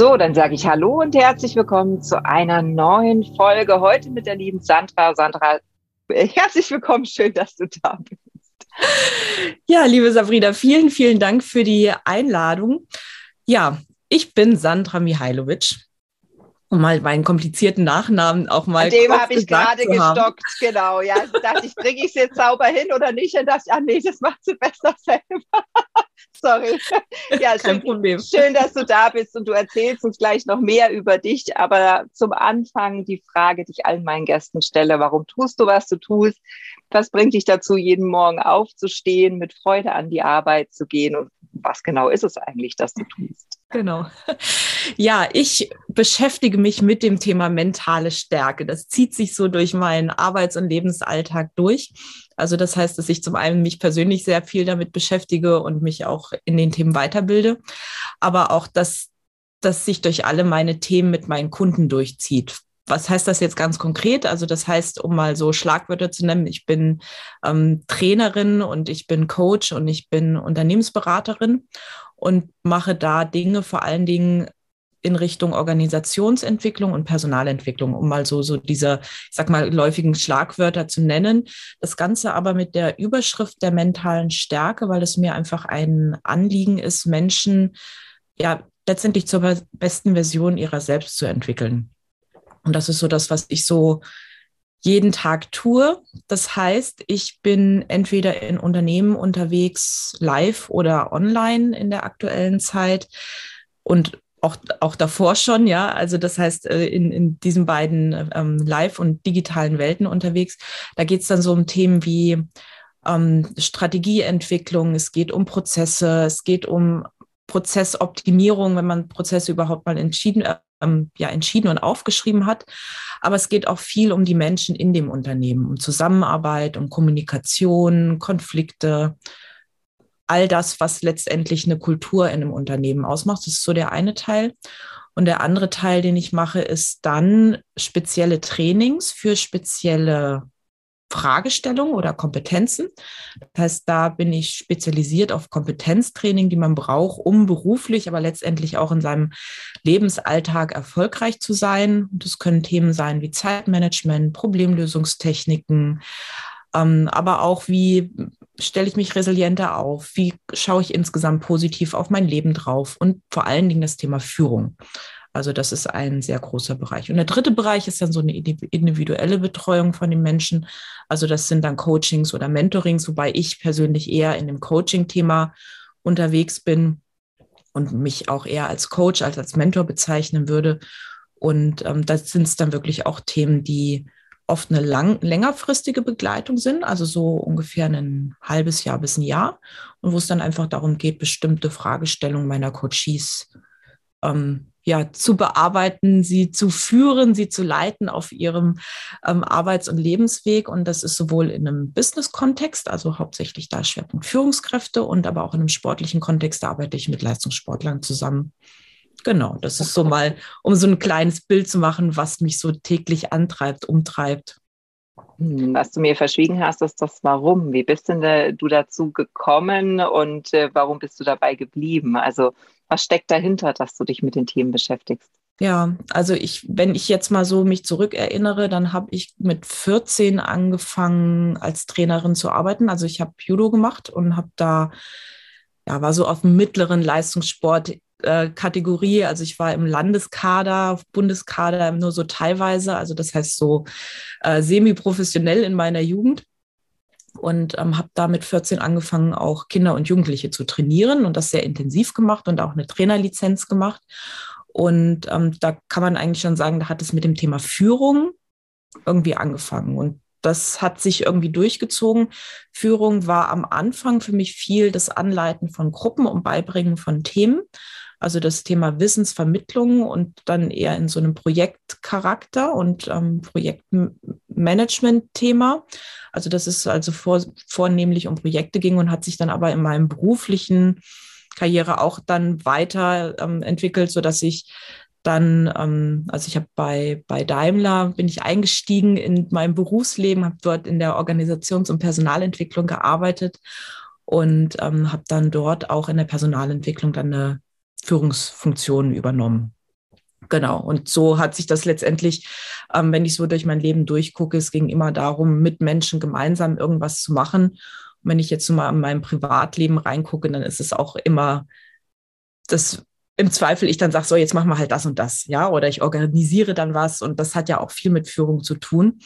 So, dann sage ich Hallo und herzlich willkommen zu einer neuen Folge. Heute mit der lieben Sandra. Sandra, herzlich willkommen. Schön, dass du da bist. Ja, liebe Sabrina, vielen, vielen Dank für die Einladung. Ja, ich bin Sandra Mihailovic um mal meinen komplizierten Nachnamen auch mal. An dem habe ich gerade gestockt, genau. Ja, ich dachte ich, bringe ich es jetzt sauber hin oder nicht? Und dachte ich, ah nee, das macht sie besser selber. Sorry. Ja, Kein schön, Problem. schön, dass du da bist und du erzählst uns gleich noch mehr über dich. Aber zum Anfang die Frage, die ich allen meinen Gästen stelle. Warum tust du, was du tust? Was bringt dich dazu, jeden Morgen aufzustehen, mit Freude an die Arbeit zu gehen? Und was genau ist es eigentlich, das du tust? Genau. Ja, ich beschäftige mich mit dem Thema mentale Stärke. Das zieht sich so durch meinen Arbeits- und Lebensalltag durch. Also das heißt, dass ich zum einen mich persönlich sehr viel damit beschäftige und mich auch in den Themen weiterbilde, aber auch, dass das sich durch alle meine Themen mit meinen Kunden durchzieht. Was heißt das jetzt ganz konkret? Also das heißt, um mal so Schlagwörter zu nennen, ich bin ähm, Trainerin und ich bin Coach und ich bin Unternehmensberaterin und mache da Dinge vor allen Dingen in Richtung Organisationsentwicklung und Personalentwicklung, um mal so, so diese, ich sag mal, läufigen Schlagwörter zu nennen. Das Ganze aber mit der Überschrift der mentalen Stärke, weil es mir einfach ein Anliegen ist, Menschen ja letztendlich zur besten Version ihrer selbst zu entwickeln. Und das ist so das, was ich so jeden Tag tue. Das heißt, ich bin entweder in Unternehmen unterwegs, live oder online in der aktuellen Zeit und auch, auch davor schon, ja. Also das heißt, äh, in, in diesen beiden ähm, live- und digitalen Welten unterwegs. Da geht es dann so um Themen wie ähm, Strategieentwicklung, es geht um Prozesse, es geht um Prozessoptimierung, wenn man Prozesse überhaupt mal entschieden, ähm, ja, entschieden und aufgeschrieben hat. Aber es geht auch viel um die Menschen in dem Unternehmen, um Zusammenarbeit, um Kommunikation, Konflikte, all das, was letztendlich eine Kultur in einem Unternehmen ausmacht. Das ist so der eine Teil. Und der andere Teil, den ich mache, ist dann spezielle Trainings für spezielle Fragestellungen oder Kompetenzen. Das heißt, da bin ich spezialisiert auf Kompetenztraining, die man braucht, um beruflich, aber letztendlich auch in seinem Lebensalltag erfolgreich zu sein. Das können Themen sein wie Zeitmanagement, Problemlösungstechniken, ähm, aber auch wie stelle ich mich resilienter auf, wie schaue ich insgesamt positiv auf mein Leben drauf und vor allen Dingen das Thema Führung. Also das ist ein sehr großer Bereich. Und der dritte Bereich ist dann so eine individuelle Betreuung von den Menschen. Also das sind dann Coachings oder Mentorings, wobei ich persönlich eher in dem Coaching-Thema unterwegs bin und mich auch eher als Coach als als Mentor bezeichnen würde. Und ähm, das sind es dann wirklich auch Themen, die oft eine lang, längerfristige Begleitung sind, also so ungefähr ein halbes Jahr bis ein Jahr, und wo es dann einfach darum geht, bestimmte Fragestellungen meiner Coaches ähm, ja, zu bearbeiten, sie zu führen, sie zu leiten auf ihrem ähm, Arbeits- und Lebensweg. Und das ist sowohl in einem Business-Kontext, also hauptsächlich da Schwerpunkt Führungskräfte und aber auch in einem sportlichen Kontext, da arbeite ich mit Leistungssportlern zusammen. Genau, das ist so mal, um so ein kleines Bild zu machen, was mich so täglich antreibt, umtreibt. Hm, was du mir verschwiegen hast, ist das Warum. Wie bist denn du dazu gekommen und äh, warum bist du dabei geblieben? Also was steckt dahinter, dass du dich mit den Themen beschäftigst? Ja, also ich, wenn ich jetzt mal so mich zurückerinnere, dann habe ich mit 14 angefangen als Trainerin zu arbeiten. Also ich habe Judo gemacht und habe da, ja, war so auf dem mittleren Leistungssport äh, Kategorie. Also ich war im Landeskader, Bundeskader nur so teilweise, also das heißt so äh, semi-professionell in meiner Jugend und ähm, habe da mit 14 angefangen, auch Kinder und Jugendliche zu trainieren und das sehr intensiv gemacht und auch eine Trainerlizenz gemacht. Und ähm, da kann man eigentlich schon sagen, da hat es mit dem Thema Führung irgendwie angefangen. Und das hat sich irgendwie durchgezogen. Führung war am Anfang für mich viel das Anleiten von Gruppen und Beibringen von Themen. Also das Thema Wissensvermittlung und dann eher in so einem Projektcharakter und ähm, Projektmanagement-Thema. Also das ist also vor, vornehmlich um Projekte ging und hat sich dann aber in meinem beruflichen Karriere auch dann weiter ähm, entwickelt, so dass ich dann, ähm, also ich habe bei, bei Daimler, bin ich eingestiegen in meinem Berufsleben, habe dort in der Organisations- und Personalentwicklung gearbeitet und ähm, habe dann dort auch in der Personalentwicklung dann eine Führungsfunktion übernommen. Genau. Und so hat sich das letztendlich, ähm, wenn ich so durch mein Leben durchgucke, es ging immer darum, mit Menschen gemeinsam irgendwas zu machen. Und wenn ich jetzt so mal in meinem Privatleben reingucke, dann ist es auch immer das im Zweifel ich dann sage, so jetzt machen wir halt das und das, ja, oder ich organisiere dann was und das hat ja auch viel mit Führung zu tun.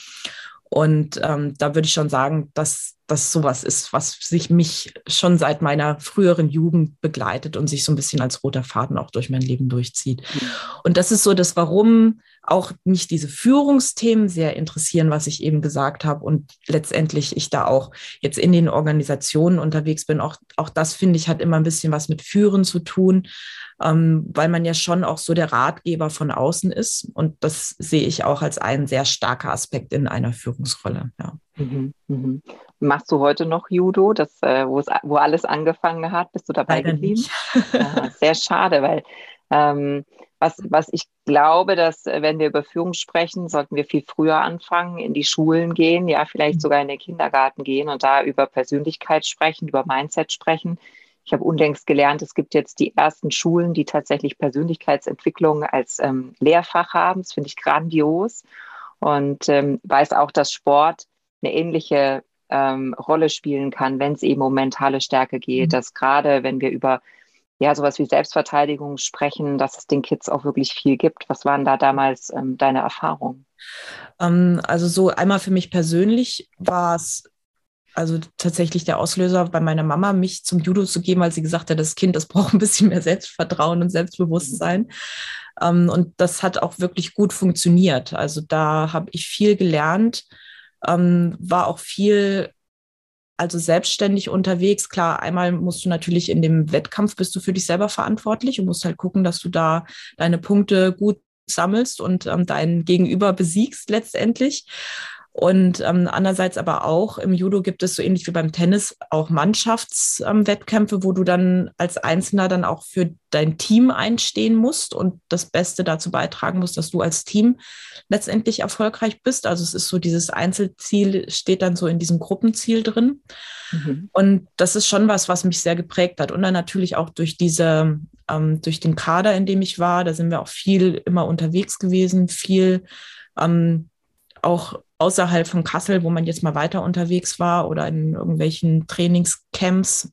Und ähm, da würde ich schon sagen, dass das sowas ist, was sich mich schon seit meiner früheren Jugend begleitet und sich so ein bisschen als roter Faden auch durch mein Leben durchzieht. Mhm. Und das ist so das, warum auch mich diese Führungsthemen sehr interessieren, was ich eben gesagt habe. Und letztendlich ich da auch jetzt in den Organisationen unterwegs bin. Auch, auch das, finde ich, hat immer ein bisschen was mit Führen zu tun ähm, weil man ja schon auch so der Ratgeber von außen ist. Und das sehe ich auch als einen sehr starker Aspekt in einer Führungsrolle. Ja. Mhm, mhm. Machst du heute noch Judo, das, äh, wo, es, wo alles angefangen hat? Bist du dabei Leider geblieben? ja, sehr schade, weil ähm, was, was ich glaube, dass äh, wenn wir über Führung sprechen, sollten wir viel früher anfangen, in die Schulen gehen, ja, vielleicht mhm. sogar in den Kindergarten gehen und da über Persönlichkeit sprechen, über Mindset sprechen. Ich habe unlängst gelernt, es gibt jetzt die ersten Schulen, die tatsächlich Persönlichkeitsentwicklung als ähm, Lehrfach haben. Das finde ich grandios und ähm, weiß auch, dass Sport eine ähnliche ähm, Rolle spielen kann, wenn es eben um mentale Stärke geht. Mhm. Dass gerade, wenn wir über ja sowas wie Selbstverteidigung sprechen, dass es den Kids auch wirklich viel gibt. Was waren da damals ähm, deine Erfahrungen? Ähm, also so einmal für mich persönlich war es also tatsächlich der Auslöser bei meiner Mama, mich zum Judo zu geben, weil sie gesagt hat, das Kind, das braucht ein bisschen mehr Selbstvertrauen und Selbstbewusstsein. Ähm, und das hat auch wirklich gut funktioniert. Also da habe ich viel gelernt, ähm, war auch viel, also selbstständig unterwegs. Klar, einmal musst du natürlich in dem Wettkampf bist du für dich selber verantwortlich und musst halt gucken, dass du da deine Punkte gut sammelst und ähm, deinen Gegenüber besiegst letztendlich. Und ähm, andererseits aber auch im Judo gibt es so ähnlich wie beim Tennis auch Mannschaftswettkämpfe, ähm, wo du dann als Einzelner dann auch für dein Team einstehen musst und das Beste dazu beitragen musst, dass du als Team letztendlich erfolgreich bist. Also es ist so, dieses Einzelziel steht dann so in diesem Gruppenziel drin. Mhm. Und das ist schon was, was mich sehr geprägt hat. Und dann natürlich auch durch diese, ähm, durch den Kader, in dem ich war, da sind wir auch viel immer unterwegs gewesen, viel ähm, auch außerhalb von Kassel, wo man jetzt mal weiter unterwegs war oder in irgendwelchen Trainingscamps,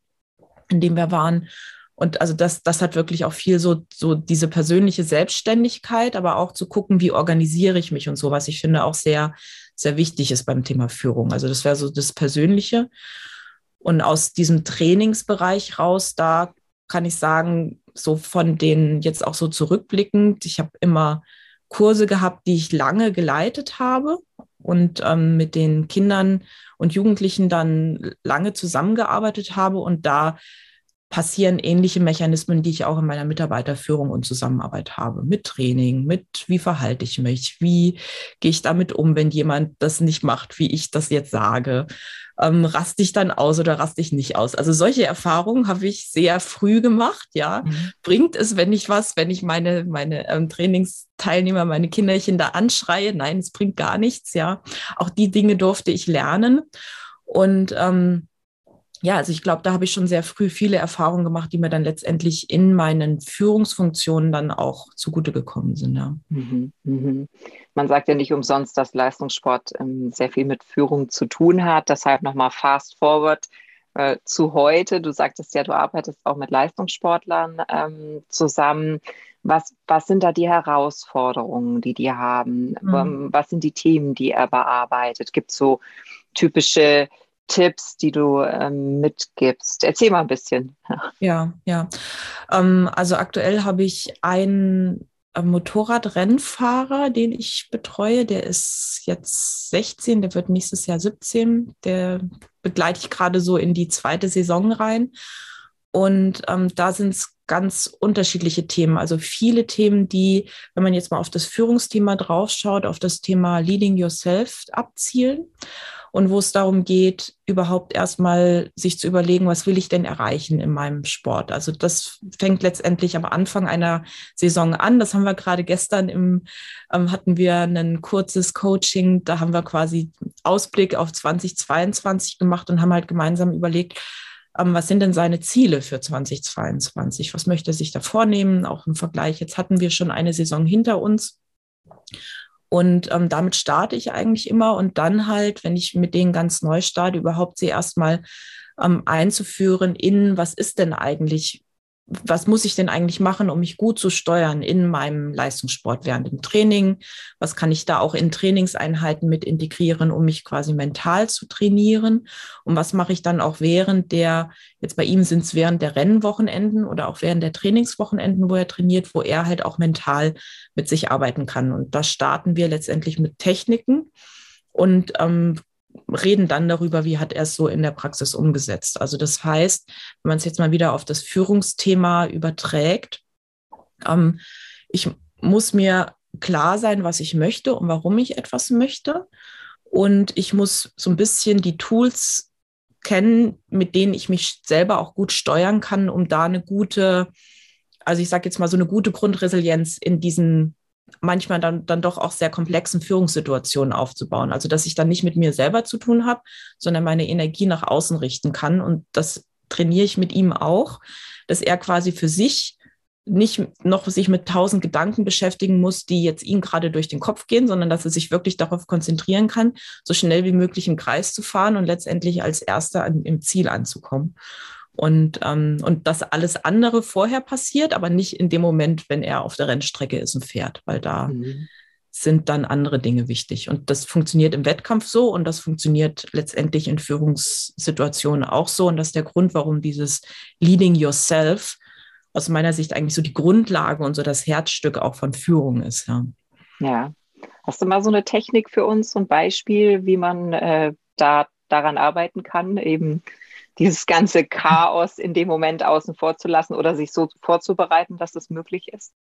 in denen wir waren. Und also das, das hat wirklich auch viel so, so diese persönliche Selbstständigkeit, aber auch zu gucken, wie organisiere ich mich und so, was ich finde auch sehr, sehr wichtig ist beim Thema Führung. Also das wäre so das Persönliche. Und aus diesem Trainingsbereich raus, da kann ich sagen, so von den jetzt auch so zurückblickend, ich habe immer Kurse gehabt, die ich lange geleitet habe und ähm, mit den Kindern und Jugendlichen dann lange zusammengearbeitet habe und da passieren ähnliche Mechanismen, die ich auch in meiner Mitarbeiterführung und Zusammenarbeit habe. Mit Training, mit wie verhalte ich mich, wie gehe ich damit um, wenn jemand das nicht macht, wie ich das jetzt sage. Ähm, raste ich dann aus oder raste ich nicht aus? Also solche Erfahrungen habe ich sehr früh gemacht, ja. Mhm. Bringt es, wenn ich was, wenn ich meine, meine ähm, Trainingsteilnehmer, meine Kinderchen da anschreie? Nein, es bringt gar nichts, ja. Auch die Dinge durfte ich lernen. Und ähm, ja, also ich glaube, da habe ich schon sehr früh viele Erfahrungen gemacht, die mir dann letztendlich in meinen Führungsfunktionen dann auch zugute gekommen sind. Ja. Mhm, mhm. Man sagt ja nicht umsonst, dass Leistungssport ähm, sehr viel mit Führung zu tun hat. Deshalb nochmal fast forward äh, zu heute. Du sagtest ja, du arbeitest auch mit Leistungssportlern ähm, zusammen. Was, was sind da die Herausforderungen, die die haben? Mhm. Ähm, was sind die Themen, die er bearbeitet? Gibt es so typische Tipps, die du ähm, mitgibst? Erzähl mal ein bisschen. Ja, ja. Ähm, also aktuell habe ich einen äh, Motorradrennfahrer, den ich betreue. Der ist jetzt 16, der wird nächstes Jahr 17. Der begleite ich gerade so in die zweite Saison rein. Und ähm, da sind es ganz unterschiedliche Themen. Also viele Themen, die, wenn man jetzt mal auf das Führungsthema draufschaut, auf das Thema Leading Yourself abzielen und wo es darum geht, überhaupt erstmal sich zu überlegen, was will ich denn erreichen in meinem Sport. Also das fängt letztendlich am Anfang einer Saison an. Das haben wir gerade gestern im, ähm, hatten wir ein kurzes Coaching, da haben wir quasi Ausblick auf 2022 gemacht und haben halt gemeinsam überlegt, ähm, was sind denn seine Ziele für 2022? Was möchte er sich da vornehmen? Auch im Vergleich, jetzt hatten wir schon eine Saison hinter uns. Und ähm, damit starte ich eigentlich immer. Und dann halt, wenn ich mit denen ganz neu starte, überhaupt sie erstmal ähm, einzuführen in, was ist denn eigentlich was muss ich denn eigentlich machen, um mich gut zu steuern in meinem Leistungssport während dem Training? Was kann ich da auch in Trainingseinheiten mit integrieren, um mich quasi mental zu trainieren? Und was mache ich dann auch während der, jetzt bei ihm sind es während der Rennwochenenden oder auch während der Trainingswochenenden, wo er trainiert, wo er halt auch mental mit sich arbeiten kann. Und da starten wir letztendlich mit Techniken und ähm, reden dann darüber, wie hat er es so in der Praxis umgesetzt. Also das heißt, wenn man es jetzt mal wieder auf das Führungsthema überträgt, ähm, ich muss mir klar sein, was ich möchte und warum ich etwas möchte. Und ich muss so ein bisschen die Tools kennen, mit denen ich mich selber auch gut steuern kann, um da eine gute, also ich sage jetzt mal so eine gute Grundresilienz in diesen manchmal dann, dann doch auch sehr komplexen Führungssituationen aufzubauen. Also dass ich dann nicht mit mir selber zu tun habe, sondern meine Energie nach außen richten kann. Und das trainiere ich mit ihm auch, dass er quasi für sich nicht noch sich mit tausend Gedanken beschäftigen muss, die jetzt ihm gerade durch den Kopf gehen, sondern dass er sich wirklich darauf konzentrieren kann, so schnell wie möglich im Kreis zu fahren und letztendlich als Erster im Ziel anzukommen. Und, ähm, und das alles andere vorher passiert, aber nicht in dem Moment, wenn er auf der Rennstrecke ist und fährt, weil da mhm. sind dann andere Dinge wichtig. Und das funktioniert im Wettkampf so und das funktioniert letztendlich in Führungssituationen auch so. Und das ist der Grund, warum dieses Leading Yourself aus meiner Sicht eigentlich so die Grundlage und so das Herzstück auch von Führung ist. Ja. ja. Hast du mal so eine Technik für uns, so ein Beispiel, wie man äh, da daran arbeiten kann, eben dieses ganze Chaos in dem Moment außen vor zu lassen oder sich so vorzubereiten, dass das möglich ist?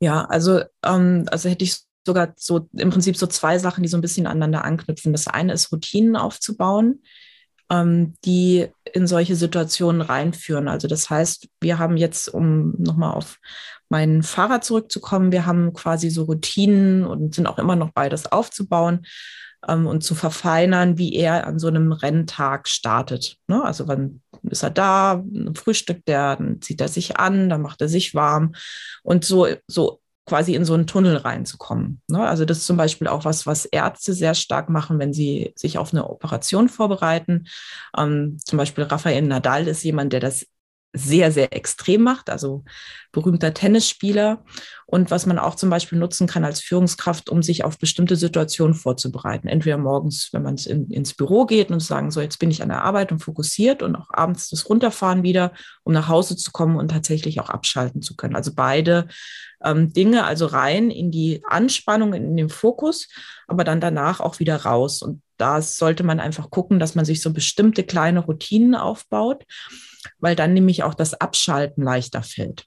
Ja, also, ähm, also hätte ich sogar so im Prinzip so zwei Sachen, die so ein bisschen aneinander anknüpfen. Das eine ist, Routinen aufzubauen, ähm, die in solche Situationen reinführen. Also das heißt, wir haben jetzt, um nochmal auf meinen Fahrer zurückzukommen, wir haben quasi so Routinen und sind auch immer noch bei, das aufzubauen ähm, und zu verfeinern, wie er an so einem Renntag startet. Ne? Also wann ist er da, frühstückt er, dann zieht er sich an, dann macht er sich warm und so, so quasi in so einen Tunnel reinzukommen. Ne? Also das ist zum Beispiel auch was, was Ärzte sehr stark machen, wenn sie sich auf eine Operation vorbereiten. Ähm, zum Beispiel Rafael Nadal ist jemand, der das sehr, sehr extrem macht, also berühmter Tennisspieler. Und was man auch zum Beispiel nutzen kann als Führungskraft, um sich auf bestimmte Situationen vorzubereiten. Entweder morgens, wenn man in, ins Büro geht und sagen, so jetzt bin ich an der Arbeit und fokussiert und auch abends das Runterfahren wieder, um nach Hause zu kommen und tatsächlich auch abschalten zu können. Also beide ähm, Dinge, also rein in die Anspannung, in den Fokus, aber dann danach auch wieder raus. Und da sollte man einfach gucken, dass man sich so bestimmte kleine Routinen aufbaut weil dann nämlich auch das Abschalten leichter fällt.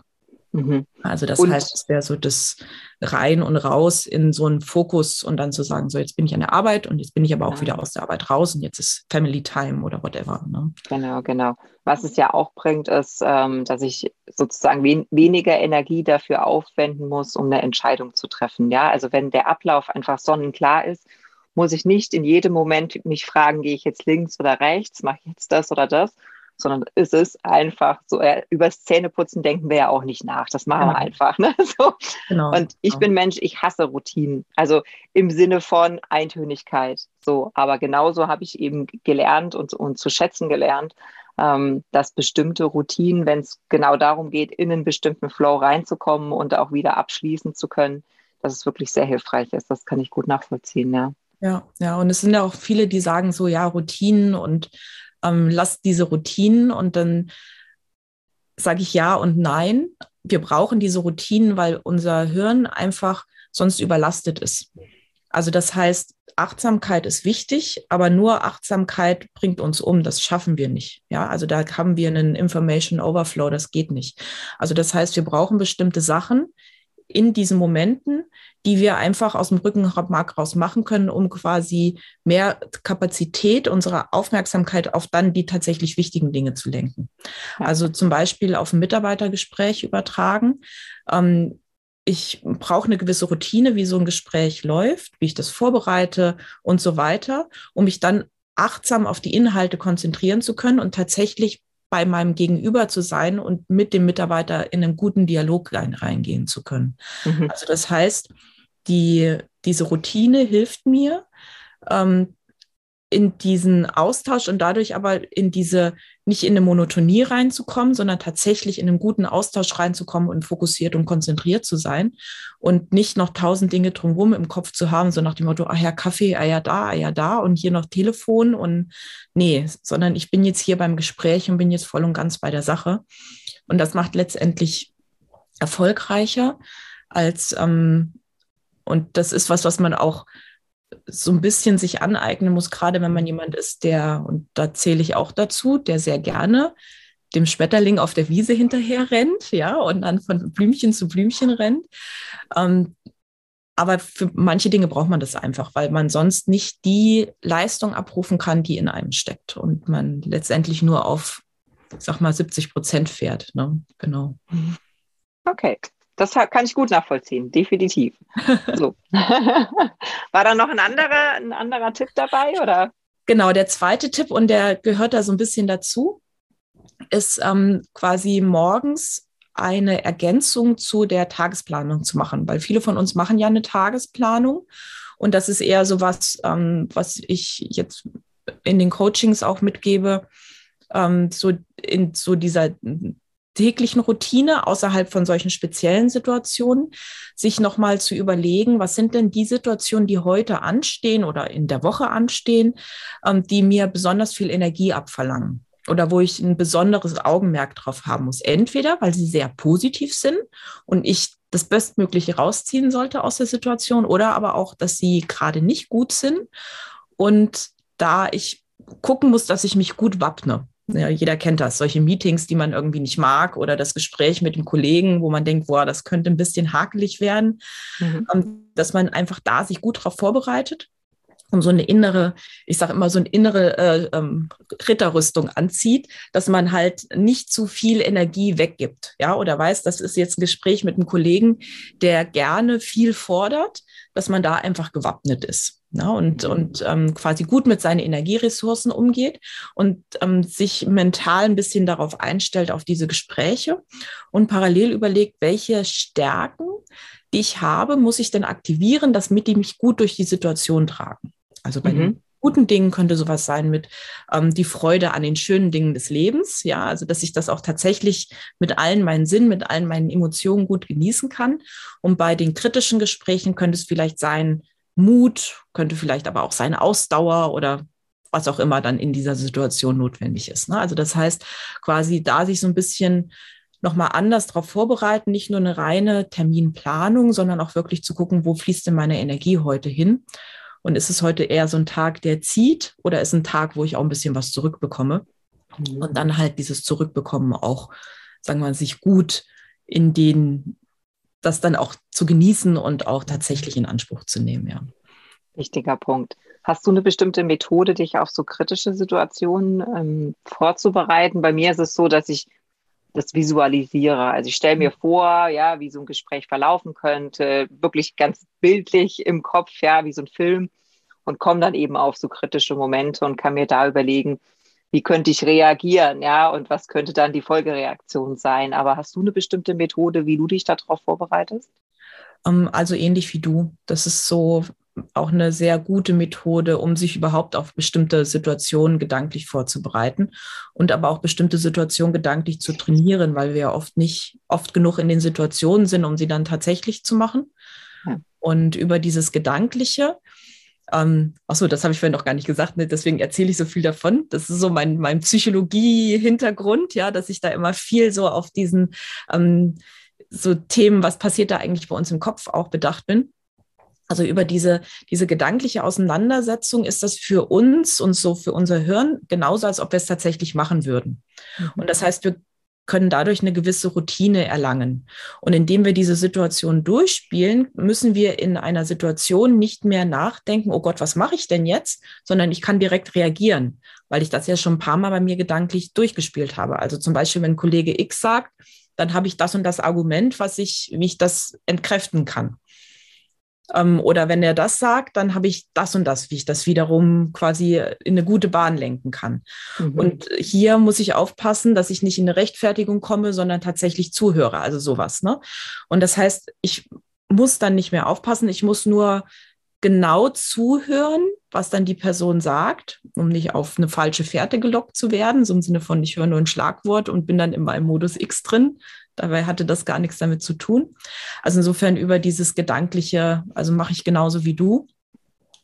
Mhm. Also das und heißt, es wäre so das rein und raus in so einen Fokus und dann zu sagen, so jetzt bin ich an der Arbeit und jetzt bin ich aber auch wieder aus der Arbeit raus und jetzt ist Family Time oder whatever. Ne? Genau, genau. Was es ja auch bringt, ist, ähm, dass ich sozusagen wen weniger Energie dafür aufwenden muss, um eine Entscheidung zu treffen. Ja, also wenn der Ablauf einfach sonnenklar ist, muss ich nicht in jedem Moment mich fragen, gehe ich jetzt links oder rechts, mache ich jetzt das oder das, sondern es ist einfach so, äh, übers Zähneputzen denken wir ja auch nicht nach. Das machen genau. wir einfach. Ne? So. Genau. Und ich genau. bin Mensch, ich hasse Routinen. Also im Sinne von Eintönigkeit. So, aber genauso habe ich eben gelernt und, und zu schätzen gelernt, ähm, dass bestimmte Routinen, wenn es genau darum geht, in einen bestimmten Flow reinzukommen und auch wieder abschließen zu können, dass es wirklich sehr hilfreich ist. Das kann ich gut nachvollziehen, ja. Ja, ja, und es sind ja auch viele, die sagen so, ja, Routinen und ähm, lass diese Routinen und dann sage ich ja und nein. Wir brauchen diese Routinen, weil unser Hirn einfach sonst überlastet ist. Also das heißt, Achtsamkeit ist wichtig, aber nur Achtsamkeit bringt uns um. Das schaffen wir nicht. Ja, also da haben wir einen Information Overflow. Das geht nicht. Also das heißt, wir brauchen bestimmte Sachen in diesen Momenten, die wir einfach aus dem Rückenmark raus machen können, um quasi mehr Kapazität unserer Aufmerksamkeit auf dann die tatsächlich wichtigen Dinge zu lenken. Also zum Beispiel auf ein Mitarbeitergespräch übertragen. Ähm, ich brauche eine gewisse Routine, wie so ein Gespräch läuft, wie ich das vorbereite und so weiter, um mich dann achtsam auf die Inhalte konzentrieren zu können und tatsächlich bei meinem Gegenüber zu sein und mit dem Mitarbeiter in einen guten Dialog reingehen zu können. Mhm. Also das heißt, die, diese Routine hilft mir, ähm, in diesen Austausch und dadurch aber in diese, nicht in eine Monotonie reinzukommen, sondern tatsächlich in einen guten Austausch reinzukommen und fokussiert und konzentriert zu sein und nicht noch tausend Dinge drumherum im Kopf zu haben, so nach dem Motto, ah ja, Kaffee, ah ja, da, ah ja, da und hier noch Telefon und nee, sondern ich bin jetzt hier beim Gespräch und bin jetzt voll und ganz bei der Sache. Und das macht letztendlich erfolgreicher als, ähm, und das ist was, was man auch so ein bisschen sich aneignen muss, gerade wenn man jemand ist, der, und da zähle ich auch dazu, der sehr gerne dem Schmetterling auf der Wiese hinterher rennt, ja, und dann von Blümchen zu Blümchen rennt. Ähm, aber für manche Dinge braucht man das einfach, weil man sonst nicht die Leistung abrufen kann, die in einem steckt und man letztendlich nur auf, sag mal, 70 Prozent fährt. Ne? Genau. Okay, das kann ich gut nachvollziehen, definitiv. So. War da noch ein anderer, ein anderer Tipp dabei? Oder? Genau, der zweite Tipp, und der gehört da so ein bisschen dazu, ist ähm, quasi morgens eine Ergänzung zu der Tagesplanung zu machen, weil viele von uns machen ja eine Tagesplanung. Und das ist eher so was, ähm, was ich jetzt in den Coachings auch mitgebe, ähm, so in so dieser täglichen Routine außerhalb von solchen speziellen Situationen, sich nochmal zu überlegen, was sind denn die Situationen, die heute anstehen oder in der Woche anstehen, ähm, die mir besonders viel Energie abverlangen oder wo ich ein besonderes Augenmerk drauf haben muss. Entweder, weil sie sehr positiv sind und ich das Bestmögliche rausziehen sollte aus der Situation oder aber auch, dass sie gerade nicht gut sind und da ich gucken muss, dass ich mich gut wappne. Ja, jeder kennt das, solche Meetings, die man irgendwie nicht mag oder das Gespräch mit dem Kollegen, wo man denkt, boah, das könnte ein bisschen hakelig werden, mhm. Ähm, dass man einfach da sich gut darauf vorbereitet und so eine innere, ich sage immer so eine innere äh, ähm, Ritterrüstung anzieht, dass man halt nicht zu viel Energie weggibt, ja, oder weiß, das ist jetzt ein Gespräch mit einem Kollegen, der gerne viel fordert, dass man da einfach gewappnet ist ne, und, und ähm, quasi gut mit seinen Energieressourcen umgeht und ähm, sich mental ein bisschen darauf einstellt, auf diese Gespräche und parallel überlegt, welche Stärken, die ich habe, muss ich denn aktivieren, damit die mich gut durch die Situation tragen. Also bei mhm. den guten Dingen könnte sowas sein mit ähm, die Freude an den schönen Dingen des Lebens. Ja, also dass ich das auch tatsächlich mit allen meinen Sinnen, mit allen meinen Emotionen gut genießen kann. Und bei den kritischen Gesprächen könnte es vielleicht sein, Mut, könnte vielleicht aber auch seine Ausdauer oder was auch immer dann in dieser Situation notwendig ist. Ne? Also das heißt, quasi da sich so ein bisschen nochmal anders darauf vorbereiten, nicht nur eine reine Terminplanung, sondern auch wirklich zu gucken, wo fließt denn meine Energie heute hin? Und ist es heute eher so ein Tag, der zieht oder ist ein Tag, wo ich auch ein bisschen was zurückbekomme? Mhm. Und dann halt dieses Zurückbekommen auch, sagen wir mal, sich gut in den das dann auch zu genießen und auch tatsächlich in Anspruch zu nehmen, ja. Wichtiger Punkt. Hast du eine bestimmte Methode, dich auf so kritische Situationen ähm, vorzubereiten? Bei mir ist es so, dass ich das visualisiere. Also ich stelle mir mhm. vor, ja, wie so ein Gespräch verlaufen könnte, wirklich ganz bildlich im Kopf, ja, wie so ein Film und komme dann eben auf so kritische Momente und kann mir da überlegen, wie könnte ich reagieren, ja, und was könnte dann die Folgereaktion sein. Aber hast du eine bestimmte Methode, wie du dich darauf vorbereitest? Ähm, also ähnlich wie du. Das ist so auch eine sehr gute Methode, um sich überhaupt auf bestimmte Situationen gedanklich vorzubereiten und aber auch bestimmte Situationen gedanklich zu trainieren, weil wir ja oft nicht oft genug in den Situationen sind, um sie dann tatsächlich zu machen. Ja. Und über dieses Gedankliche Ähm, achso, das habe ich vorhin noch gar nicht gesagt, ne? deswegen erzähle ich so viel davon. Das ist so mein, mein Psychologie-Hintergrund, ja, dass ich da immer viel so auf diesen ähm, so Themen, was passiert da eigentlich bei uns im Kopf auch bedacht bin. Also über diese, diese gedankliche Auseinandersetzung ist das für uns und so für unser Hirn genauso, als ob wir es tatsächlich machen würden. Mhm. Und das heißt, wir können dadurch eine gewisse Routine erlangen. Und indem wir diese Situation durchspielen, müssen wir in einer Situation nicht mehr nachdenken, oh Gott, was mache ich denn jetzt, sondern ich kann direkt reagieren, weil ich das ja schon ein paar Mal bei mir gedanklich durchgespielt habe. Also zum Beispiel, wenn Kollege X sagt, dann habe ich das und das Argument, was ich, wie ich das entkräften kann. Ähm, oder wenn er das sagt, dann habe ich das und das, wie ich das wiederum quasi in eine gute Bahn lenken kann. Mhm. Und hier muss ich aufpassen, dass ich nicht in eine Rechtfertigung komme, sondern tatsächlich zuhöre, also sowas. Ne? Und das heißt, ich muss dann nicht mehr aufpassen, ich muss nur genau zuhören, was dann die Person sagt, um nicht auf eine falsche Fährte gelockt zu werden, so im Sinne von, ich höre nur ein Schlagwort und bin dann immer im Modus X drin. Dabei hatte das gar nichts damit zu tun. Also insofern über dieses Gedankliche, also mache ich genauso wie du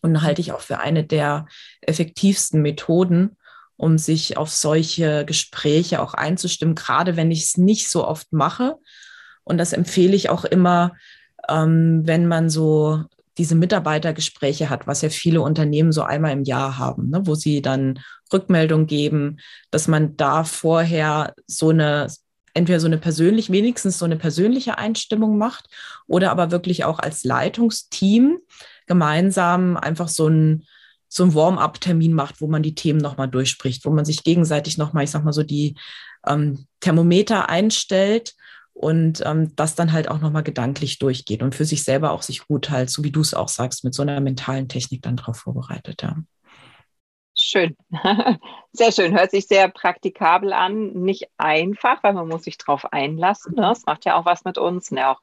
und halte ich auch für eine der effektivsten Methoden, um sich auf solche Gespräche auch einzustimmen, gerade wenn ich es nicht so oft mache. Und das empfehle ich auch immer, ähm, wenn man so diese Mitarbeitergespräche hat, was ja viele Unternehmen so einmal im Jahr haben, ne, wo sie dann Rückmeldung geben, dass man da vorher so eine, entweder so eine persönlich, wenigstens so eine persönliche Einstimmung macht oder aber wirklich auch als Leitungsteam gemeinsam einfach so ein, so ein Warm-up-Termin macht, wo man die Themen nochmal durchspricht, wo man sich gegenseitig nochmal, ich sag mal so, die ähm, Thermometer einstellt und ähm, das dann halt auch nochmal gedanklich durchgeht und für sich selber auch sich gut halt, so wie du es auch sagst, mit so einer mentalen Technik dann darauf vorbereitet. Ja. Schön, sehr schön, hört sich sehr praktikabel an, nicht einfach, weil man muss sich darauf einlassen. Ne? Das macht ja auch was mit uns, ne? auch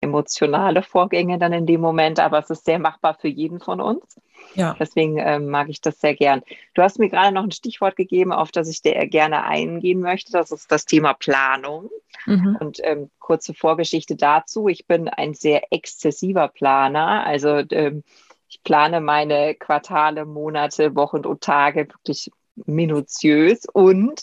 emotionale Vorgänge dann in dem Moment, aber es ist sehr machbar für jeden von uns. Ja. Deswegen ähm, mag ich das sehr gern. Du hast mir gerade noch ein Stichwort gegeben, auf das ich dir gerne eingehen möchte. Das ist das Thema Planung. Mhm. Und ähm, kurze Vorgeschichte dazu. Ich bin ein sehr exzessiver Planer. Also ähm, ich plane meine Quartale, Monate, Wochen und Tage wirklich minutiös und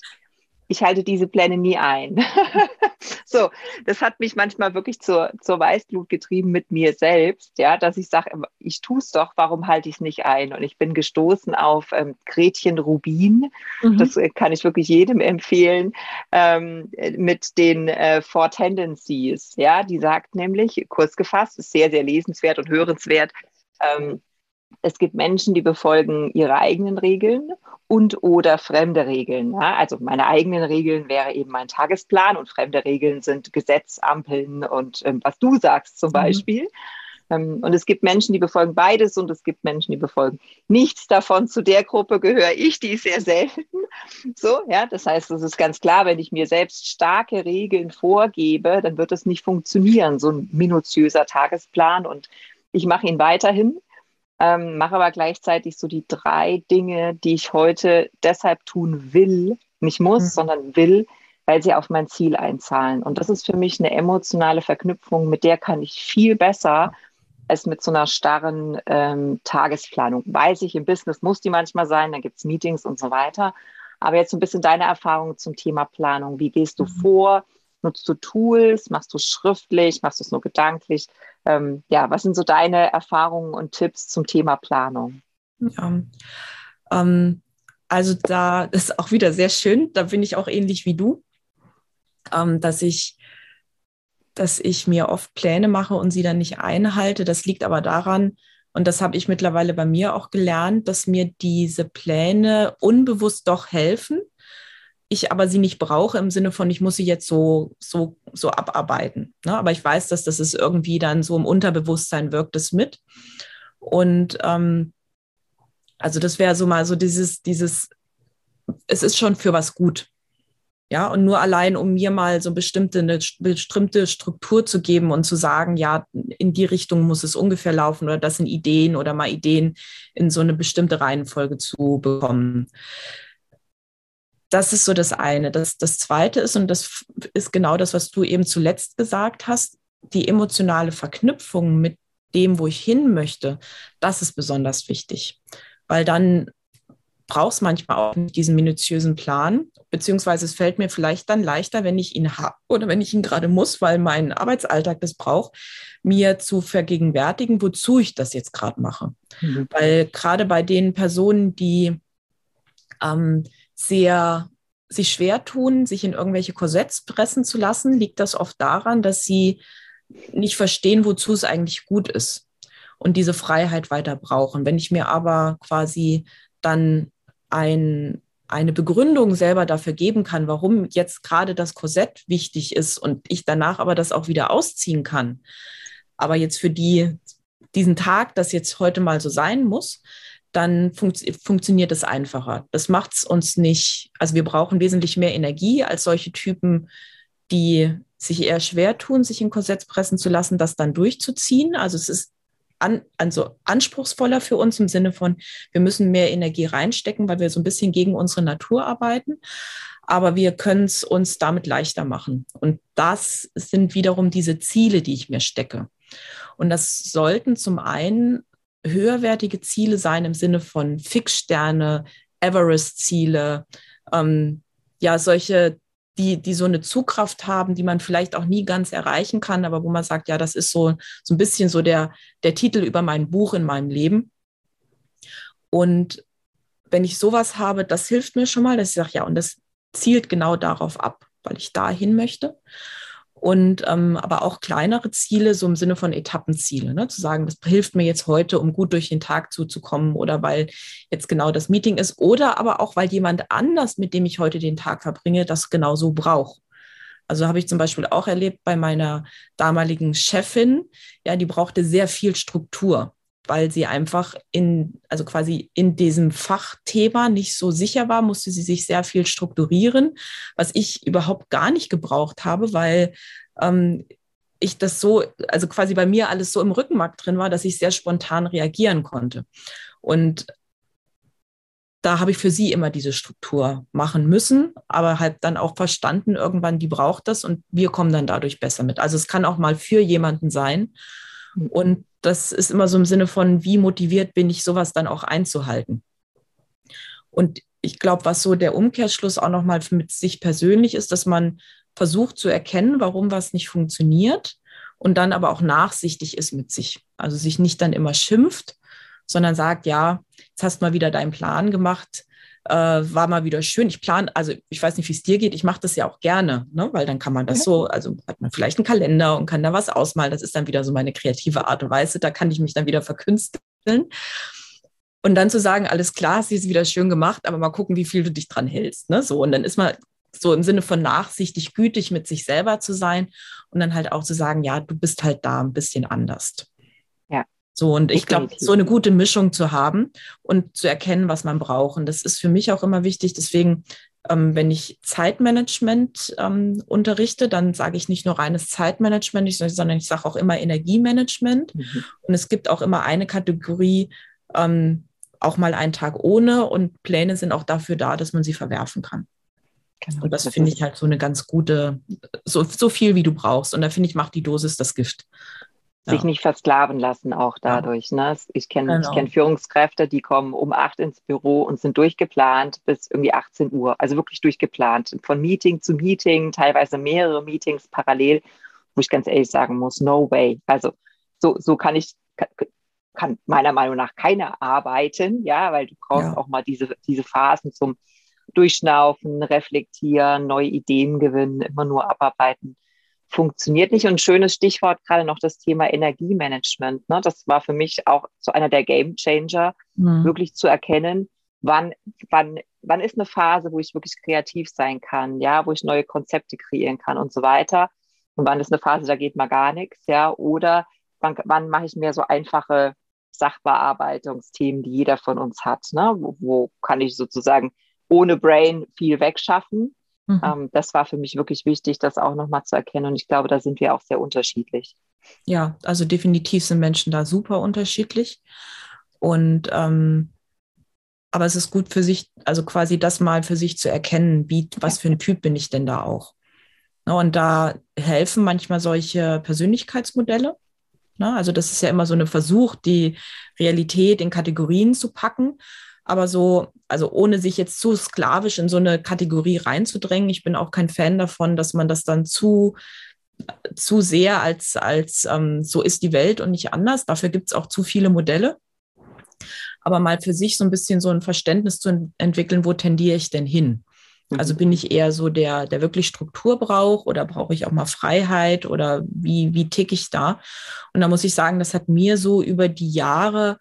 ich halte diese Pläne nie ein. so, das hat mich manchmal wirklich zur, zur Weißblut getrieben mit mir selbst, ja, dass ich sage, ich tue es doch, warum halte ich es nicht ein? Und ich bin gestoßen auf ähm, Gretchen Rubin, mhm. das äh, kann ich wirklich jedem empfehlen, ähm, mit den äh, Four Tendencies, ja, die sagt nämlich, kurz gefasst, ist sehr, sehr lesenswert und hörenswert, ähm, es gibt Menschen, die befolgen ihre eigenen Regeln und oder fremde Regeln. Ja? Also meine eigenen Regeln wäre eben mein Tagesplan und fremde Regeln sind Gesetzampeln und ähm, was du sagst zum mhm. Beispiel. Ähm, und es gibt Menschen, die befolgen beides und es gibt Menschen, die befolgen nichts davon. Zu der Gruppe gehöre ich, die ist sehr selten. So, ja, das heißt, es ist ganz klar, wenn ich mir selbst starke Regeln vorgebe, dann wird es nicht funktionieren, so ein minutiöser Tagesplan und ich mache ihn weiterhin ähm, mache aber gleichzeitig so die drei Dinge, die ich heute deshalb tun will, nicht muss, mhm. sondern will, weil sie auf mein Ziel einzahlen. Und das ist für mich eine emotionale Verknüpfung, mit der kann ich viel besser als mit so einer starren ähm, Tagesplanung. Weiß ich, im Business muss die manchmal sein, dann gibt es Meetings und so weiter. Aber jetzt so ein bisschen deine Erfahrung zum Thema Planung. Wie gehst du mhm. vor? Nutzt du Tools? Machst du schriftlich? Machst du es nur gedanklich? Ähm, ja, was sind so deine Erfahrungen und Tipps zum Thema Planung? Ja, ähm, also da ist auch wieder sehr schön. Da bin ich auch ähnlich wie du, ähm, dass ich dass ich mir oft Pläne mache und sie dann nicht einhalte. Das liegt aber daran, und das habe ich mittlerweile bei mir auch gelernt, dass mir diese Pläne unbewusst doch helfen, ich aber sie nicht brauche im Sinne von, ich muss sie jetzt so, so, so abarbeiten. Ne? Aber ich weiß, dass das ist irgendwie dann so im Unterbewusstsein wirkt es mit. Und ähm, also das wäre so mal so dieses, dieses, es ist schon für was gut. Ja, und nur allein, um mir mal so bestimmte, eine bestimmte Struktur zu geben und zu sagen, ja, in die Richtung muss es ungefähr laufen oder das sind Ideen oder mal Ideen in so eine bestimmte Reihenfolge zu bekommen das ist so das eine. Das, das zweite ist, und das ist genau das, was du eben zuletzt gesagt hast, die emotionale Verknüpfung mit dem, wo ich hin möchte, das ist besonders wichtig. Weil dann brauchst manchmal auch diesen minutiösen Plan, beziehungsweise es fällt mir vielleicht dann leichter, wenn ich ihn habe oder wenn ich ihn gerade muss, weil mein Arbeitsalltag das braucht, mir zu vergegenwärtigen, wozu ich das jetzt gerade mache. Mhm. Weil gerade bei den Personen, die ähm, sehr sich schwer tun, sich in irgendwelche Korsetts pressen zu lassen, liegt das oft daran, dass sie nicht verstehen, wozu es eigentlich gut ist und diese Freiheit weiter brauchen. Wenn ich mir aber quasi dann ein, eine Begründung selber dafür geben kann, warum jetzt gerade das Korsett wichtig ist und ich danach aber das auch wieder ausziehen kann. Aber jetzt für die, diesen Tag, das jetzt heute mal so sein muss, dann funkt, funktioniert es einfacher. Das macht es uns nicht, also wir brauchen wesentlich mehr Energie als solche Typen, die sich eher schwer tun, sich in Korsetts pressen zu lassen, das dann durchzuziehen. Also es ist an, also anspruchsvoller für uns im Sinne von, wir müssen mehr Energie reinstecken, weil wir so ein bisschen gegen unsere Natur arbeiten. Aber wir können es uns damit leichter machen. Und das sind wiederum diese Ziele, die ich mir stecke. Und das sollten zum einen höherwertige Ziele sein im Sinne von Fixsterne, Everest-Ziele, ähm, ja, solche die, die so eine Zugkraft haben, die man vielleicht auch nie ganz erreichen kann, aber wo man sagt, ja, das ist so, so ein bisschen so der, der Titel über mein Buch in meinem Leben. Und wenn ich sowas habe, das hilft mir schon mal, dass ich sage, ja, und das zielt genau darauf ab, weil ich dahin möchte und ähm, aber auch kleinere Ziele, so im Sinne von Etappenziele, ne? zu sagen, das hilft mir jetzt heute, um gut durch den Tag zuzukommen oder weil jetzt genau das Meeting ist oder aber auch, weil jemand anders, mit dem ich heute den Tag verbringe, das genauso braucht. Also habe ich zum Beispiel auch erlebt bei meiner damaligen Chefin, ja, die brauchte sehr viel Struktur weil sie einfach in, also quasi in diesem Fachthema nicht so sicher war, musste sie sich sehr viel strukturieren, was ich überhaupt gar nicht gebraucht habe, weil ähm, ich das so, also quasi bei mir alles so im Rückenmark drin war, dass ich sehr spontan reagieren konnte. Und da habe ich für sie immer diese Struktur machen müssen, aber halt dann auch verstanden, irgendwann, die braucht das und wir kommen dann dadurch besser mit. Also es kann auch mal für jemanden sein. Und das ist immer so im Sinne von, wie motiviert bin ich, sowas dann auch einzuhalten. Und ich glaube, was so der Umkehrschluss auch nochmal mit sich persönlich ist, dass man versucht zu erkennen, warum was nicht funktioniert und dann aber auch nachsichtig ist mit sich. Also sich nicht dann immer schimpft, sondern sagt, ja, jetzt hast du mal wieder deinen Plan gemacht, äh, war mal wieder schön. Ich plane, also ich weiß nicht, wie es dir geht, ich mache das ja auch gerne, ne? weil dann kann man das so, also hat man vielleicht einen Kalender und kann da was ausmalen. Das ist dann wieder so meine kreative Art und Weise. Da kann ich mich dann wieder verkünsteln. Und dann zu sagen, alles klar, sie ist wieder schön gemacht, aber mal gucken, wie viel du dich dran hältst. Ne? So, und dann ist man so im Sinne von nachsichtig, gütig mit sich selber zu sein und dann halt auch zu sagen, ja, du bist halt da ein bisschen anders. So, und ich glaube, so eine gute Mischung zu haben und zu erkennen, was man braucht. Und das ist für mich auch immer wichtig. Deswegen, ähm, wenn ich Zeitmanagement ähm, unterrichte, dann sage ich nicht nur reines Zeitmanagement, sondern ich sage auch immer Energiemanagement. Mhm. Und es gibt auch immer eine Kategorie, ähm, auch mal einen Tag ohne. Und Pläne sind auch dafür da, dass man sie verwerfen kann. Genau, und das, das finde ich halt so eine ganz gute, so, so viel wie du brauchst. Und da finde ich, macht die Dosis das Gift sich ja. nicht versklaven lassen auch dadurch. Ja. Ne? Ich kenne genau. kenn Führungskräfte, die kommen um acht ins Büro und sind durchgeplant bis irgendwie 18 Uhr, also wirklich durchgeplant. Von Meeting zu Meeting, teilweise mehrere Meetings parallel, wo ich ganz ehrlich sagen muss, no way. Also so, so kann ich, kann meiner Meinung nach keiner arbeiten, ja, weil du brauchst ja. auch mal diese, diese Phasen zum Durchschnaufen, reflektieren, neue Ideen gewinnen, immer nur abarbeiten funktioniert nicht. Und ein schönes Stichwort gerade noch das Thema Energiemanagement. Ne? Das war für mich auch so einer der Game Changer, mhm. wirklich zu erkennen, wann, wann, wann ist eine Phase, wo ich wirklich kreativ sein kann, ja, wo ich neue Konzepte kreieren kann und so weiter. Und wann ist eine Phase, da geht mal gar nichts, ja, oder wann, wann mache ich mehr so einfache Sachbearbeitungsthemen, die jeder von uns hat, ne? wo, wo kann ich sozusagen ohne Brain viel wegschaffen Mhm. Ähm, das war für mich wirklich wichtig, das auch nochmal zu erkennen. Und ich glaube, da sind wir auch sehr unterschiedlich. Ja, also definitiv sind Menschen da super unterschiedlich. Und ähm, aber es ist gut für sich, also quasi das mal für sich zu erkennen, wie, was für ein Typ bin ich denn da auch. Und da helfen manchmal solche Persönlichkeitsmodelle. Ne? Also das ist ja immer so eine Versuch, die Realität in Kategorien zu packen. Aber so, also ohne sich jetzt zu sklavisch in so eine Kategorie reinzudrängen. Ich bin auch kein Fan davon, dass man das dann zu, zu sehr als, als ähm, so ist die Welt und nicht anders. Dafür gibt es auch zu viele Modelle. Aber mal für sich so ein bisschen so ein Verständnis zu entwickeln, wo tendiere ich denn hin? Also mhm. bin ich eher so der, der wirklich Struktur braucht oder brauche ich auch mal Freiheit oder wie, wie tick ich da? Und da muss ich sagen, das hat mir so über die Jahre,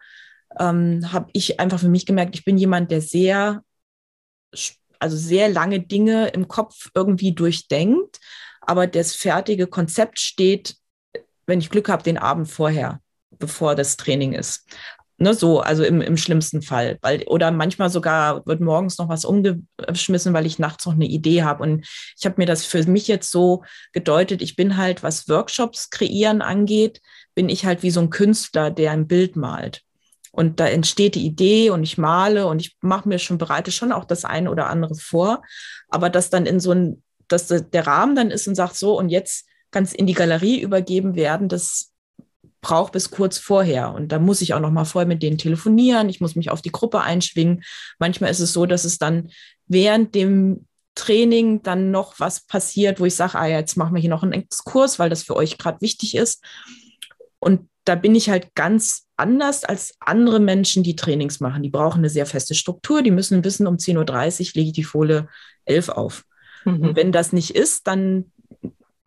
ähm, habe ich einfach für mich gemerkt, ich bin jemand, der sehr, also sehr lange Dinge im Kopf irgendwie durchdenkt, aber das fertige Konzept steht, wenn ich Glück habe, den Abend vorher, bevor das Training ist. Ne, so, also im, im schlimmsten Fall. Weil, oder manchmal sogar wird morgens noch was umgeschmissen, weil ich nachts noch eine Idee habe. Und ich habe mir das für mich jetzt so gedeutet, ich bin halt, was Workshops kreieren angeht, bin ich halt wie so ein Künstler, der ein Bild malt. Und da entsteht die Idee und ich male und ich mache mir schon, bereite schon auch das eine oder andere vor. Aber dass dann in so ein, dass der Rahmen dann ist und sagt so, und jetzt kann es in die Galerie übergeben werden, das brauche bis kurz vorher. Und da muss ich auch noch mal vorher mit denen telefonieren. Ich muss mich auf die Gruppe einschwingen. Manchmal ist es so, dass es dann während dem Training dann noch was passiert, wo ich sage, ah, jetzt machen wir hier noch einen Exkurs, weil das für euch gerade wichtig ist. Und da bin ich halt ganz anders als andere Menschen, die Trainings machen. Die brauchen eine sehr feste Struktur. Die müssen wissen, um 10.30 Uhr lege ich die Folie 11 auf. Mhm. Und wenn das nicht ist, dann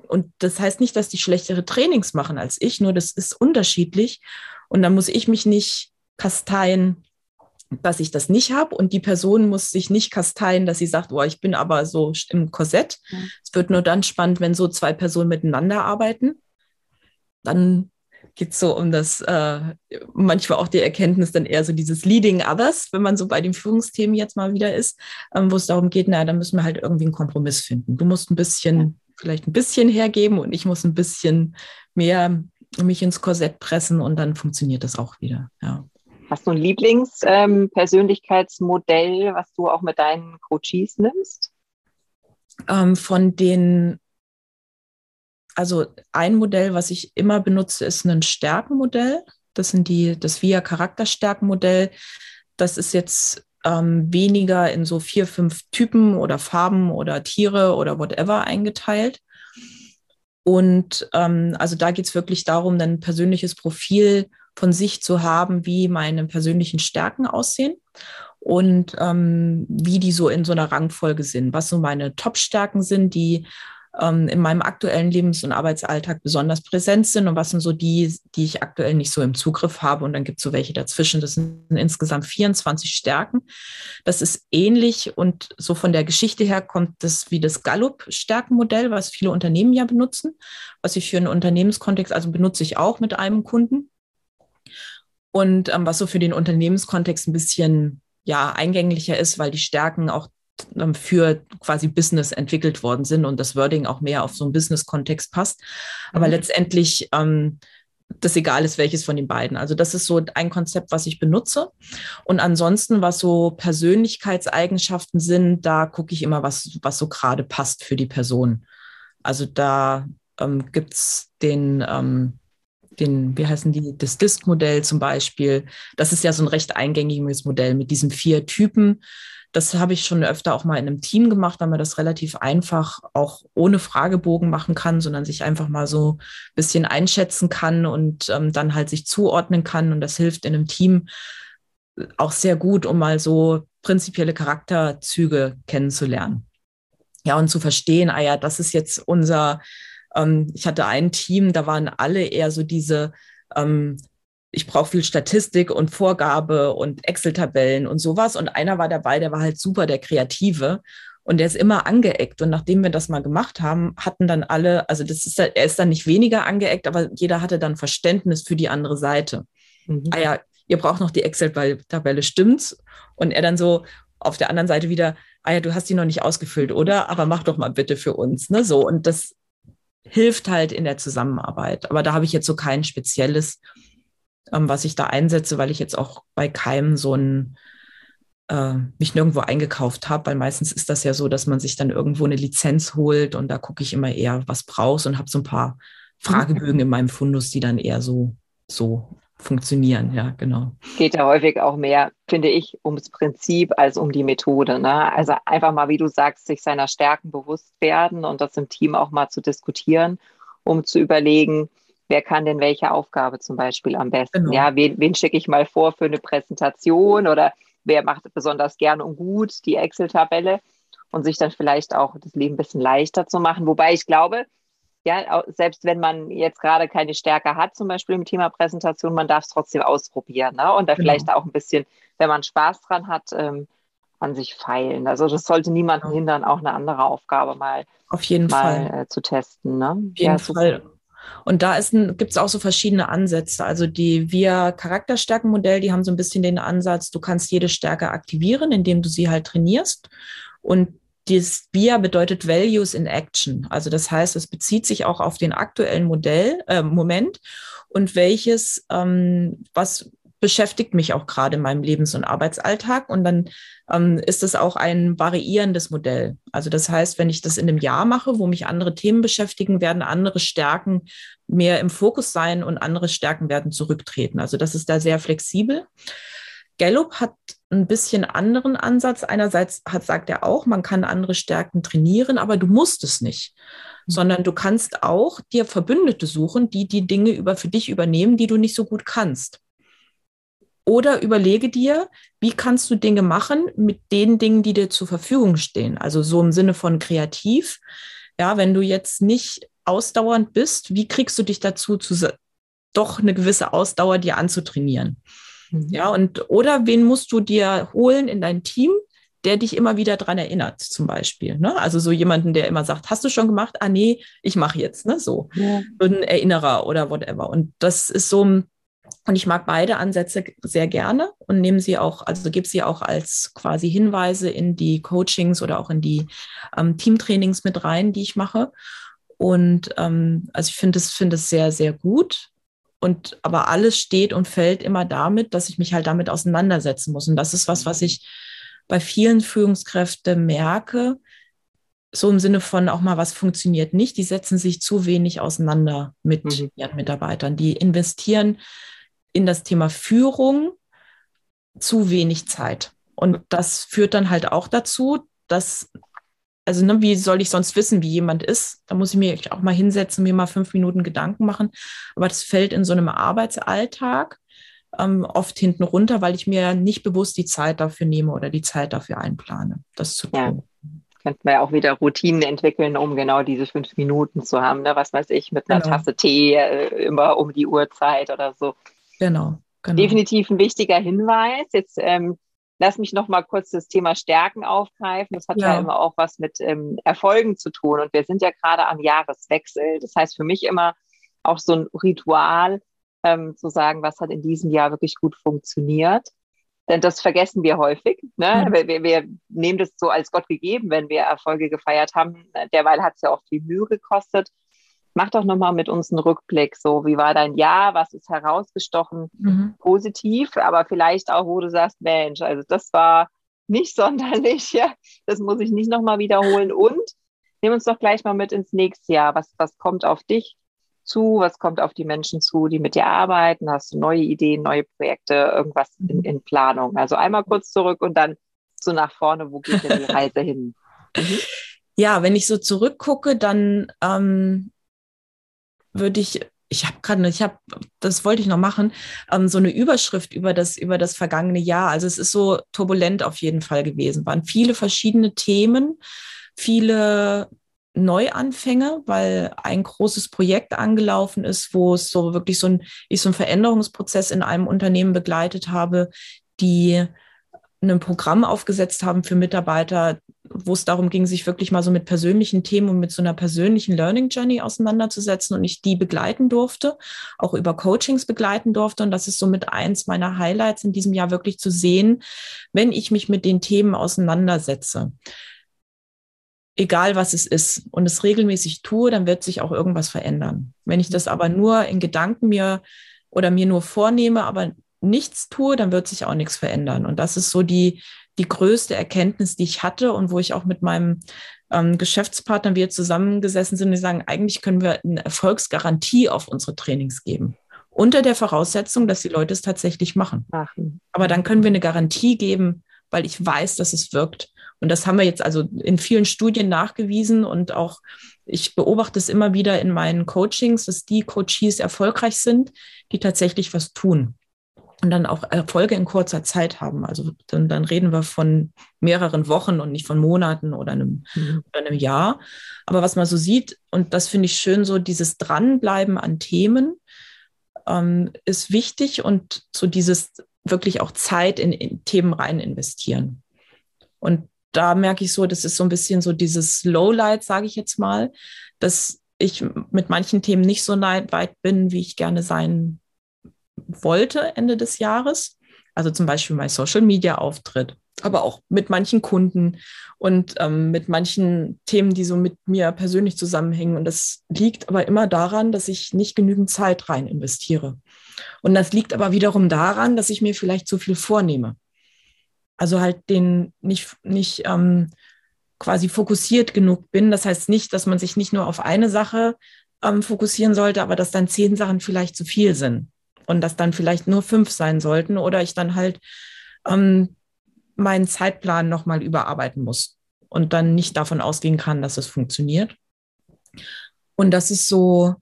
und das heißt nicht, dass die schlechtere Trainings machen als ich, nur das ist unterschiedlich. Und dann muss ich mich nicht kasteien, dass ich das nicht habe. Und die Person muss sich nicht kasteien, dass sie sagt, boah, ich bin aber so im Korsett. Ja. Es wird nur dann spannend, wenn so zwei Personen miteinander arbeiten. Dann geht es so um das, äh, manchmal auch die Erkenntnis, dann eher so dieses Leading Others, wenn man so bei den Führungsthemen jetzt mal wieder ist, ähm, wo es darum geht, naja, dann müssen wir halt irgendwie einen Kompromiss finden. Du musst ein bisschen vielleicht ein bisschen hergeben und ich muss ein bisschen mehr mich ins Korsett pressen und dann funktioniert das auch wieder. Ja. Hast du ein Lieblingspersönlichkeitsmodell, ähm, was du auch mit deinen Coaches nimmst? Ähm, von den, also ein Modell, was ich immer benutze, ist ein Stärkenmodell. Das sind die, das VIA Charakterstärkenmodell. Das ist jetzt ähm, weniger in so vier, fünf Typen oder Farben oder Tiere oder whatever eingeteilt. Und ähm, also da geht es wirklich darum, ein persönliches Profil von sich zu haben, wie meine persönlichen Stärken aussehen und ähm, wie die so in so einer Rangfolge sind, was so meine Top-Stärken sind, die ähm, in meinem aktuellen Lebens- und Arbeitsalltag besonders präsent sind und was sind so die, die ich aktuell nicht so im Zugriff habe. Und dann gibt es so welche dazwischen. Das sind insgesamt 24 Stärken. Das ist ähnlich und so von der Geschichte her kommt das wie das Gallup-Stärkenmodell, was viele Unternehmen ja benutzen, was ich für einen Unternehmenskontext, also benutze ich auch mit einem Kunden. Und ähm, was so für den Unternehmenskontext ein bisschen ja, eingänglicher ist, weil die Stärken auch für quasi Business entwickelt worden sind und das Wording auch mehr auf so einen Business-Kontext passt. Aber mhm. letztendlich ähm, das egal ist, welches von den beiden. Also das ist so ein Konzept, was ich benutze. Und ansonsten, was so Persönlichkeitseigenschaften sind, da gucke ich immer, was, was so gerade passt für die Person. Also da ähm, gibt es den, ähm, den, wie heißen die, das DISC-Modell zum Beispiel. Das ist ja so ein recht eingängiges Modell mit diesen vier Typen. Das habe ich schon öfter auch mal in einem Team gemacht, weil man das relativ einfach auch ohne Fragebogen machen kann, sondern sich einfach mal so ein bisschen einschätzen kann und ähm, dann halt sich zuordnen kann. Und das hilft in einem Team auch sehr gut, um mal so prinzipielle Charakterzüge kennenzulernen. Ja, und zu verstehen, ah ja, das ist jetzt unser, ähm, ich hatte ein Team, da waren alle eher so diese ähm, ich brauche viel Statistik und Vorgabe und Excel-Tabellen und sowas. Und einer war dabei, der war halt super, der Kreative. Und der ist immer angeeckt. Und nachdem wir das mal gemacht haben, hatten dann alle, also das ist, er ist dann nicht weniger angeeckt, aber jeder hatte dann Verständnis für die andere Seite. Mhm. Ah ja, ihr braucht noch die Excel-Tabelle, stimmt's? Und er dann so auf der anderen Seite wieder, ah ja, du hast die noch nicht ausgefüllt, oder? Aber mach doch mal bitte für uns. Ne? So, und das hilft halt in der Zusammenarbeit. Aber da habe ich jetzt so kein spezielles ähm, was ich da einsetze, weil ich jetzt auch bei keinem so ein äh, mich nirgendwo eingekauft habe, weil meistens ist das ja so, dass man sich dann irgendwo eine Lizenz holt und da gucke ich immer eher, was brauchst und habe so ein paar Fragebögen in meinem Fundus, die dann eher so, so funktionieren. Ja, genau. Geht ja häufig auch mehr, finde ich, ums Prinzip als um die Methode. Ne? Also einfach mal, wie du sagst, sich seiner Stärken bewusst werden und das im Team auch mal zu diskutieren, um zu überlegen, wer kann denn welche Aufgabe zum Beispiel am besten? Genau. Ja, wen, wen schicke ich mal vor für eine Präsentation oder wer macht besonders gern und gut die Excel-Tabelle und sich dann vielleicht auch das Leben ein bisschen leichter zu machen. Wobei ich glaube, ja, selbst wenn man jetzt gerade keine Stärke hat, zum Beispiel im Thema Präsentation, man darf es trotzdem ausprobieren ne? und da genau. vielleicht auch ein bisschen, wenn man Spaß dran hat, ähm, an sich feilen. Also das sollte niemanden hindern, auch eine andere Aufgabe mal, Auf jeden mal Fall. Äh, zu testen. Ne? Auf jeden ja, Fall. Und da gibt es auch so verschiedene Ansätze. Also die wir Charakterstärkenmodell, die haben so ein bisschen den Ansatz, du kannst jede Stärke aktivieren, indem du sie halt trainierst. Und das VIA bedeutet Values in Action. Also das heißt, es bezieht sich auch auf den aktuellen Modell, äh, Moment und welches, ähm, was beschäftigt mich auch gerade in meinem Lebens- und Arbeitsalltag. Und dann ähm, ist es auch ein variierendes Modell. Also das heißt, wenn ich das in einem Jahr mache, wo mich andere Themen beschäftigen, werden andere Stärken mehr im Fokus sein und andere Stärken werden zurücktreten. Also das ist da sehr flexibel. Gallup hat ein bisschen anderen Ansatz. Einerseits hat, sagt er auch, man kann andere Stärken trainieren, aber du musst es nicht, mhm. sondern du kannst auch dir Verbündete suchen, die die Dinge über, für dich übernehmen, die du nicht so gut kannst. Oder überlege dir, wie kannst du Dinge machen mit den Dingen, die dir zur Verfügung stehen. Also so im Sinne von kreativ. Ja, wenn du jetzt nicht ausdauernd bist, wie kriegst du dich dazu, zu, doch eine gewisse Ausdauer dir anzutrainieren? Mhm. Ja, und oder wen musst du dir holen in dein Team, der dich immer wieder daran erinnert, zum Beispiel. Ne? Also so jemanden, der immer sagt, hast du schon gemacht? Ah, nee, ich mache jetzt, ne? So. Ja. Ein Erinnerer oder whatever. Und das ist so, und ich mag beide Ansätze sehr gerne und nehme sie auch, also gebe sie auch als quasi Hinweise in die Coachings oder auch in die ähm, Teamtrainings mit rein, die ich mache. Und ähm, also ich finde es, finde es sehr, sehr gut. Und aber alles steht und fällt immer damit, dass ich mich halt damit auseinandersetzen muss. Und das ist was, was ich bei vielen Führungskräften merke, so im Sinne von auch mal, was funktioniert nicht. Die setzen sich zu wenig auseinander mit mhm. ihren Mitarbeitern. Die investieren in das Thema Führung zu wenig Zeit. Und das führt dann halt auch dazu, dass also ne, wie soll ich sonst wissen, wie jemand ist? Da muss ich mir auch mal hinsetzen, mir mal fünf Minuten Gedanken machen. Aber das fällt in so einem Arbeitsalltag ähm, oft hinten runter, weil ich mir nicht bewusst die Zeit dafür nehme oder die Zeit dafür einplane, das zu tun. Ja. Könnten wir ja auch wieder Routinen entwickeln, um genau diese fünf Minuten zu haben. Ne? Was weiß ich, mit einer genau. Tasse Tee äh, immer um die Uhrzeit oder so. Genau. Genau. Definitiv ein wichtiger Hinweis. Jetzt ähm, lass mich noch mal kurz das Thema Stärken aufgreifen. Das hat ja, ja immer auch was mit ähm, Erfolgen zu tun. Und wir sind ja gerade am Jahreswechsel. Das heißt für mich immer auch so ein Ritual, ähm, zu sagen, was hat in diesem Jahr wirklich gut funktioniert. Denn das vergessen wir häufig. Ne? Mhm. Wir, wir, nehmen das so als Gott gegeben, wenn wir Erfolge gefeiert haben. Derweil hat es ja auch viel Mühe gekostet mach doch nochmal mit uns einen Rückblick. So, wie war dein Jahr? Was ist herausgestochen mhm. positiv? Aber vielleicht auch, wo du sagst, Mensch, also das war nicht sonderlich. Ja, das muss ich nicht nochmal wiederholen. Und nimm uns doch gleich mal mit ins nächste Jahr. Was, was kommt auf dich zu? Was kommt auf die Menschen zu, die mit dir arbeiten? Hast du neue Ideen, neue Projekte, irgendwas in, in Planung? Also einmal kurz zurück und dann so nach vorne. Wo geht denn die Reise hin? Mhm. Ja, wenn ich so zurückgucke, dann ähm, würde ich ich habe gerade, ich habe, das wollte ich noch machen, ähm, so eine Überschrift über das, über das vergangene Jahr. Also es ist so turbulent auf jeden Fall gewesen. Waren viele verschiedene Themen, viele Neuanfänge, weil ein großes Projekt angelaufen ist, wo es so wirklich so ein, ich so einen Veränderungsprozess in einem Unternehmen begleitet habe, die ein Programm aufgesetzt haben für Mitarbeiter, wo es darum ging, sich wirklich mal so mit persönlichen Themen und mit so einer persönlichen Learning Journey auseinanderzusetzen und ich die begleiten durfte, auch über Coachings begleiten durfte. Und das ist somit eins meiner Highlights in diesem Jahr wirklich zu sehen, wenn ich mich mit den Themen auseinandersetze. Egal was es ist und es regelmäßig tue, dann wird sich auch irgendwas verändern. Wenn ich das aber nur in Gedanken mir oder mir nur vornehme, aber nichts tue, dann wird sich auch nichts verändern. Und das ist so die, die größte Erkenntnis, die ich hatte und wo ich auch mit meinem ähm, Geschäftspartner wir zusammengesessen sind, die sagen, eigentlich können wir eine Erfolgsgarantie auf unsere Trainings geben. Unter der Voraussetzung, dass die Leute es tatsächlich machen. machen. Aber dann können wir eine Garantie geben, weil ich weiß, dass es wirkt. Und das haben wir jetzt also in vielen Studien nachgewiesen und auch ich beobachte es immer wieder in meinen Coachings, dass die Coaches erfolgreich sind, die tatsächlich was tun und dann auch Erfolge in kurzer Zeit haben. Also dann, dann reden wir von mehreren Wochen und nicht von Monaten oder einem, mhm. oder einem Jahr. Aber was man so sieht, und das finde ich schön, so dieses Dranbleiben an Themen ähm, ist wichtig und so dieses wirklich auch Zeit in, in Themen rein investieren. Und da merke ich so, das ist so ein bisschen so dieses Lowlight, sage ich jetzt mal, dass ich mit manchen Themen nicht so weit bin, wie ich gerne sein wollte Ende des Jahres. Also zum Beispiel mein Social Media Auftritt, aber auch mit manchen Kunden und ähm, mit manchen Themen, die so mit mir persönlich zusammenhängen. Und das liegt aber immer daran, dass ich nicht genügend Zeit rein investiere. Und das liegt aber wiederum daran, dass ich mir vielleicht zu viel vornehme. Also halt den nicht, nicht ähm, quasi fokussiert genug bin. Das heißt nicht, dass man sich nicht nur auf eine Sache ähm, fokussieren sollte, aber dass dann zehn Sachen vielleicht zu viel sind und dass dann vielleicht nur fünf sein sollten oder ich dann halt ähm, meinen Zeitplan nochmal überarbeiten muss und dann nicht davon ausgehen kann, dass es funktioniert. Und das ist so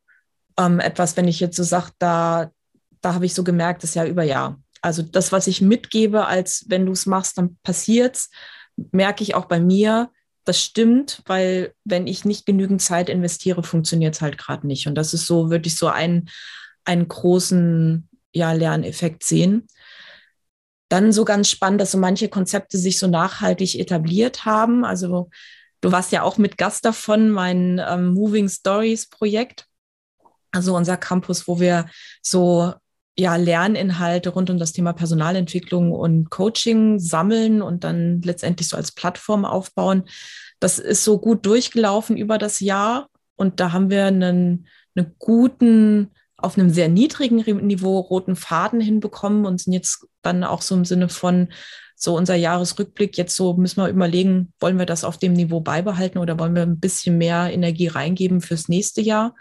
ähm, etwas, wenn ich jetzt so sage, da, da habe ich so gemerkt, das Jahr über Jahr. Also das, was ich mitgebe, als wenn du es machst, dann passiert's, merke ich auch bei mir, das stimmt, weil wenn ich nicht genügend Zeit investiere, funktioniert es halt gerade nicht. Und das ist so, würde ich so einen, einen großen ja, Lerneffekt sehen. Dann so ganz spannend, dass so manche Konzepte sich so nachhaltig etabliert haben. Also du warst ja auch mit Gast davon, mein ähm, Moving Stories Projekt. Also unser Campus, wo wir so ja, Lerninhalte rund um das Thema Personalentwicklung und Coaching sammeln und dann letztendlich so als Plattform aufbauen. Das ist so gut durchgelaufen über das Jahr und da haben wir einen, einen guten, auf einem sehr niedrigen Niveau roten Faden hinbekommen und sind jetzt dann auch so im Sinne von so unser Jahresrückblick. Jetzt so müssen wir überlegen, wollen wir das auf dem Niveau beibehalten oder wollen wir ein bisschen mehr Energie reingeben fürs nächste Jahr?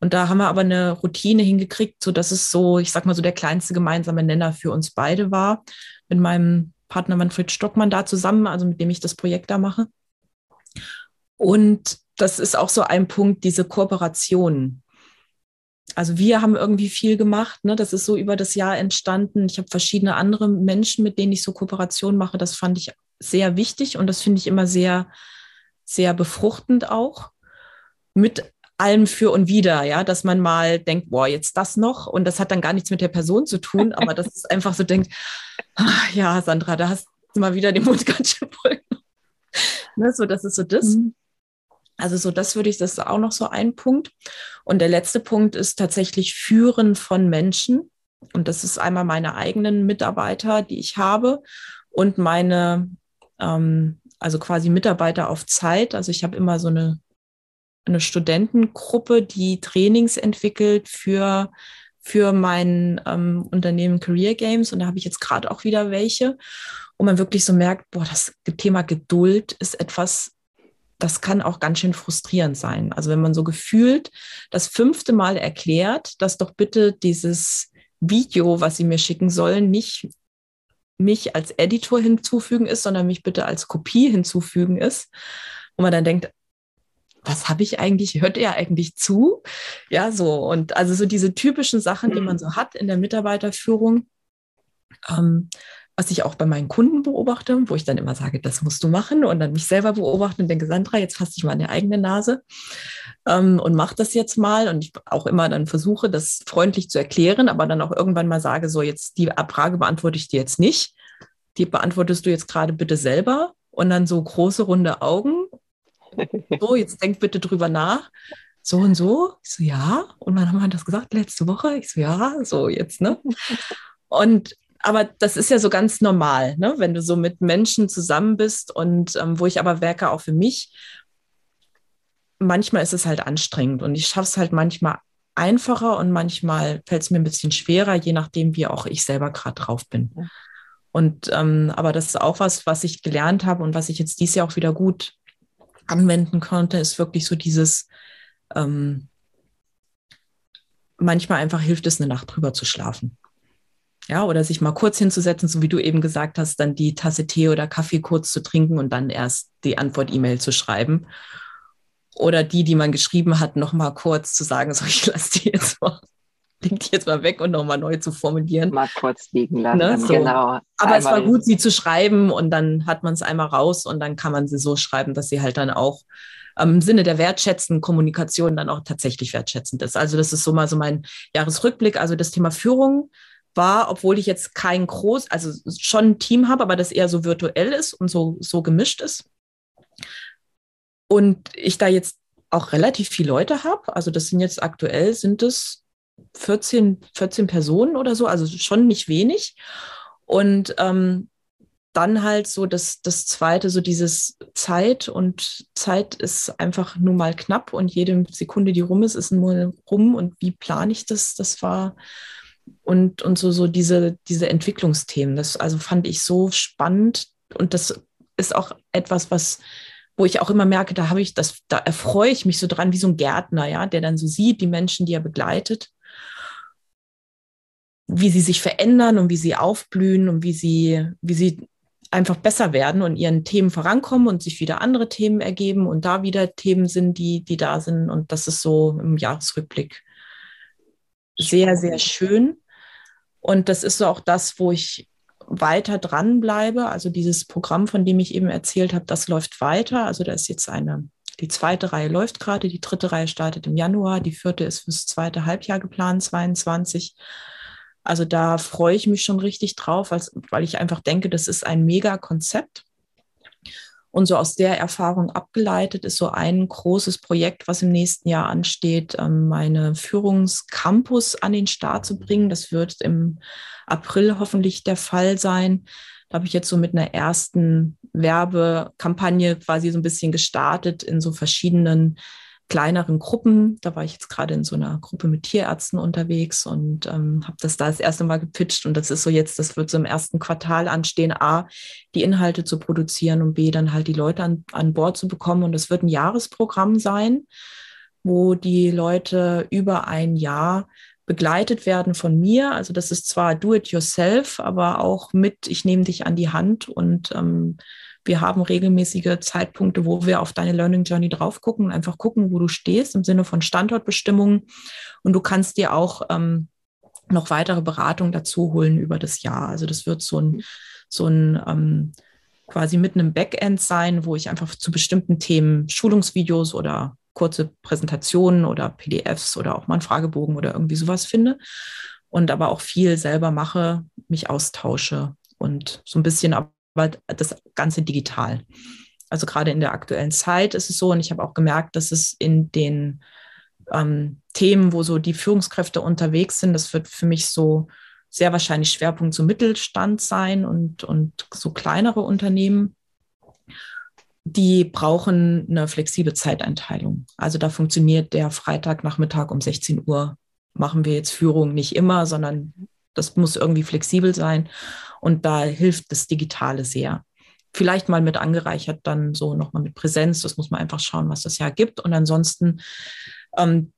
Und da haben wir aber eine Routine hingekriegt, so dass es so, ich sag mal so der kleinste gemeinsame Nenner für uns beide war. Mit meinem Partner Manfred Stockmann da zusammen, also mit dem ich das Projekt da mache. Und das ist auch so ein Punkt, diese Kooperation. Also wir haben irgendwie viel gemacht, ne? das ist so über das Jahr entstanden. Ich habe verschiedene andere Menschen, mit denen ich so Kooperation mache. Das fand ich sehr wichtig und das finde ich immer sehr, sehr befruchtend auch. Mit allem für und wider, ja, dass man mal denkt, boah, jetzt das noch und das hat dann gar nichts mit der Person zu tun, aber dass es einfach so denkt, ach, ja, Sandra, da hast du mal wieder den Mund ganz schön voll. ne, so, das ist so das. Mhm. Also so, das würde ich, das ist auch noch so ein Punkt. Und der letzte Punkt ist tatsächlich Führen von Menschen. Und das ist einmal meine eigenen Mitarbeiter, die ich habe und meine, ähm, also quasi Mitarbeiter auf Zeit. Also ich habe immer so eine eine Studentengruppe, die Trainings entwickelt für, für mein ähm, Unternehmen Career Games. Und da habe ich jetzt gerade auch wieder welche, wo man wirklich so merkt, boah, das Thema Geduld ist etwas, das kann auch ganz schön frustrierend sein. Also wenn man so gefühlt das fünfte Mal erklärt, dass doch bitte dieses Video, was Sie mir schicken sollen, nicht mich als Editor hinzufügen ist, sondern mich bitte als Kopie hinzufügen ist. Wo man dann denkt, was habe ich eigentlich, hört er eigentlich zu? Ja, so. Und also so diese typischen Sachen, die man so hat in der Mitarbeiterführung, ähm, was ich auch bei meinen Kunden beobachte, wo ich dann immer sage, das musst du machen und dann mich selber beobachten und denke, Sandra, jetzt fass dich mal die eigene Nase ähm, und mach das jetzt mal. Und ich auch immer dann versuche, das freundlich zu erklären, aber dann auch irgendwann mal sage, so jetzt die Frage beantworte ich dir jetzt nicht. Die beantwortest du jetzt gerade bitte selber. Und dann so große runde Augen so, jetzt denk bitte drüber nach. So und so. Ich so, ja. Und wann haben wir das gesagt? Letzte Woche? Ich so, ja, so jetzt, ne? Und aber das ist ja so ganz normal, ne? wenn du so mit Menschen zusammen bist und ähm, wo ich aber werke auch für mich. Manchmal ist es halt anstrengend und ich schaffe es halt manchmal einfacher und manchmal fällt es mir ein bisschen schwerer, je nachdem, wie auch ich selber gerade drauf bin. Und ähm, aber das ist auch was, was ich gelernt habe und was ich jetzt dieses Jahr auch wieder gut anwenden konnte, ist wirklich so dieses, ähm, manchmal einfach hilft es, eine Nacht drüber zu schlafen. Ja, oder sich mal kurz hinzusetzen, so wie du eben gesagt hast, dann die Tasse Tee oder Kaffee kurz zu trinken und dann erst die Antwort-E-Mail zu schreiben. Oder die, die man geschrieben hat, noch mal kurz zu sagen, so ich lasse die jetzt mal, leg die jetzt mal weg und noch mal neu zu formulieren. Mal kurz liegen lassen, ne? so. genau. Aber es war gut, sie zu schreiben und dann hat man es einmal raus und dann kann man sie so schreiben, dass sie halt dann auch im Sinne der wertschätzenden Kommunikation dann auch tatsächlich wertschätzend ist. Also das ist so mal so mein Jahresrückblick. Also das Thema Führung war, obwohl ich jetzt kein groß, also schon ein Team habe, aber das eher so virtuell ist und so, so gemischt ist. Und ich da jetzt auch relativ viele Leute habe. Also das sind jetzt aktuell, sind es 14, 14 Personen oder so, also schon nicht wenig. Und ähm, dann halt so das, das zweite, so dieses Zeit und Zeit ist einfach nur mal knapp und jede Sekunde, die rum ist, ist nur rum und wie plane ich das? Das war und, und so, so diese, diese Entwicklungsthemen. Das also fand ich so spannend und das ist auch etwas, was, wo ich auch immer merke, da habe ich das, da erfreue ich mich so dran wie so ein Gärtner, ja, der dann so sieht, die Menschen, die er begleitet, wie sie sich verändern und wie sie aufblühen und wie sie, wie sie einfach besser werden und ihren Themen vorankommen und sich wieder andere Themen ergeben und da wieder Themen sind, die, die da sind. Und das ist so im Jahresrückblick sehr, sehr schön. Und das ist so auch das, wo ich weiter dranbleibe. Also dieses Programm, von dem ich eben erzählt habe, das läuft weiter. Also da ist jetzt eine, die zweite Reihe läuft gerade, die dritte Reihe startet im Januar, die vierte ist fürs zweite Halbjahr geplant, 22. Also da freue ich mich schon richtig drauf, weil ich einfach denke, das ist ein mega Konzept. Und so aus der Erfahrung abgeleitet ist so ein großes Projekt, was im nächsten Jahr ansteht, ähm, meine Führungscampus an den Start zu bringen. Das wird im April hoffentlich der Fall sein. Da habe ich jetzt so mit einer ersten Werbekampagne quasi so ein bisschen gestartet in so verschiedenen kleineren Gruppen. Da war ich jetzt gerade in so einer Gruppe mit Tierärzten unterwegs und ähm, habe das da das erste Mal gepitcht. Und das ist so jetzt, das wird so im ersten Quartal anstehen, A, die Inhalte zu produzieren und B, dann halt die Leute an, an Bord zu bekommen. Und das wird ein Jahresprogramm sein, wo die Leute über ein Jahr begleitet werden von mir. Also das ist zwar do-it-yourself, aber auch mit, ich nehme dich an die Hand und ähm, wir haben regelmäßige Zeitpunkte, wo wir auf deine Learning Journey drauf gucken und einfach gucken, wo du stehst im Sinne von Standortbestimmungen. Und du kannst dir auch ähm, noch weitere Beratungen dazu holen über das Jahr. Also das wird so ein, so ein ähm, quasi mitten im Backend sein, wo ich einfach zu bestimmten Themen Schulungsvideos oder kurze Präsentationen oder PDFs oder auch mal einen Fragebogen oder irgendwie sowas finde. Und aber auch viel selber mache, mich austausche und so ein bisschen aber das Ganze digital. Also gerade in der aktuellen Zeit ist es so, und ich habe auch gemerkt, dass es in den ähm, Themen, wo so die Führungskräfte unterwegs sind, das wird für mich so sehr wahrscheinlich Schwerpunkt so Mittelstand sein und, und so kleinere Unternehmen. Die brauchen eine flexible Zeiteinteilung. Also da funktioniert der Freitagnachmittag um 16 Uhr. Machen wir jetzt Führung nicht immer, sondern das muss irgendwie flexibel sein. Und da hilft das Digitale sehr. Vielleicht mal mit angereichert, dann so nochmal mit Präsenz. Das muss man einfach schauen, was das ja gibt. Und ansonsten ähm,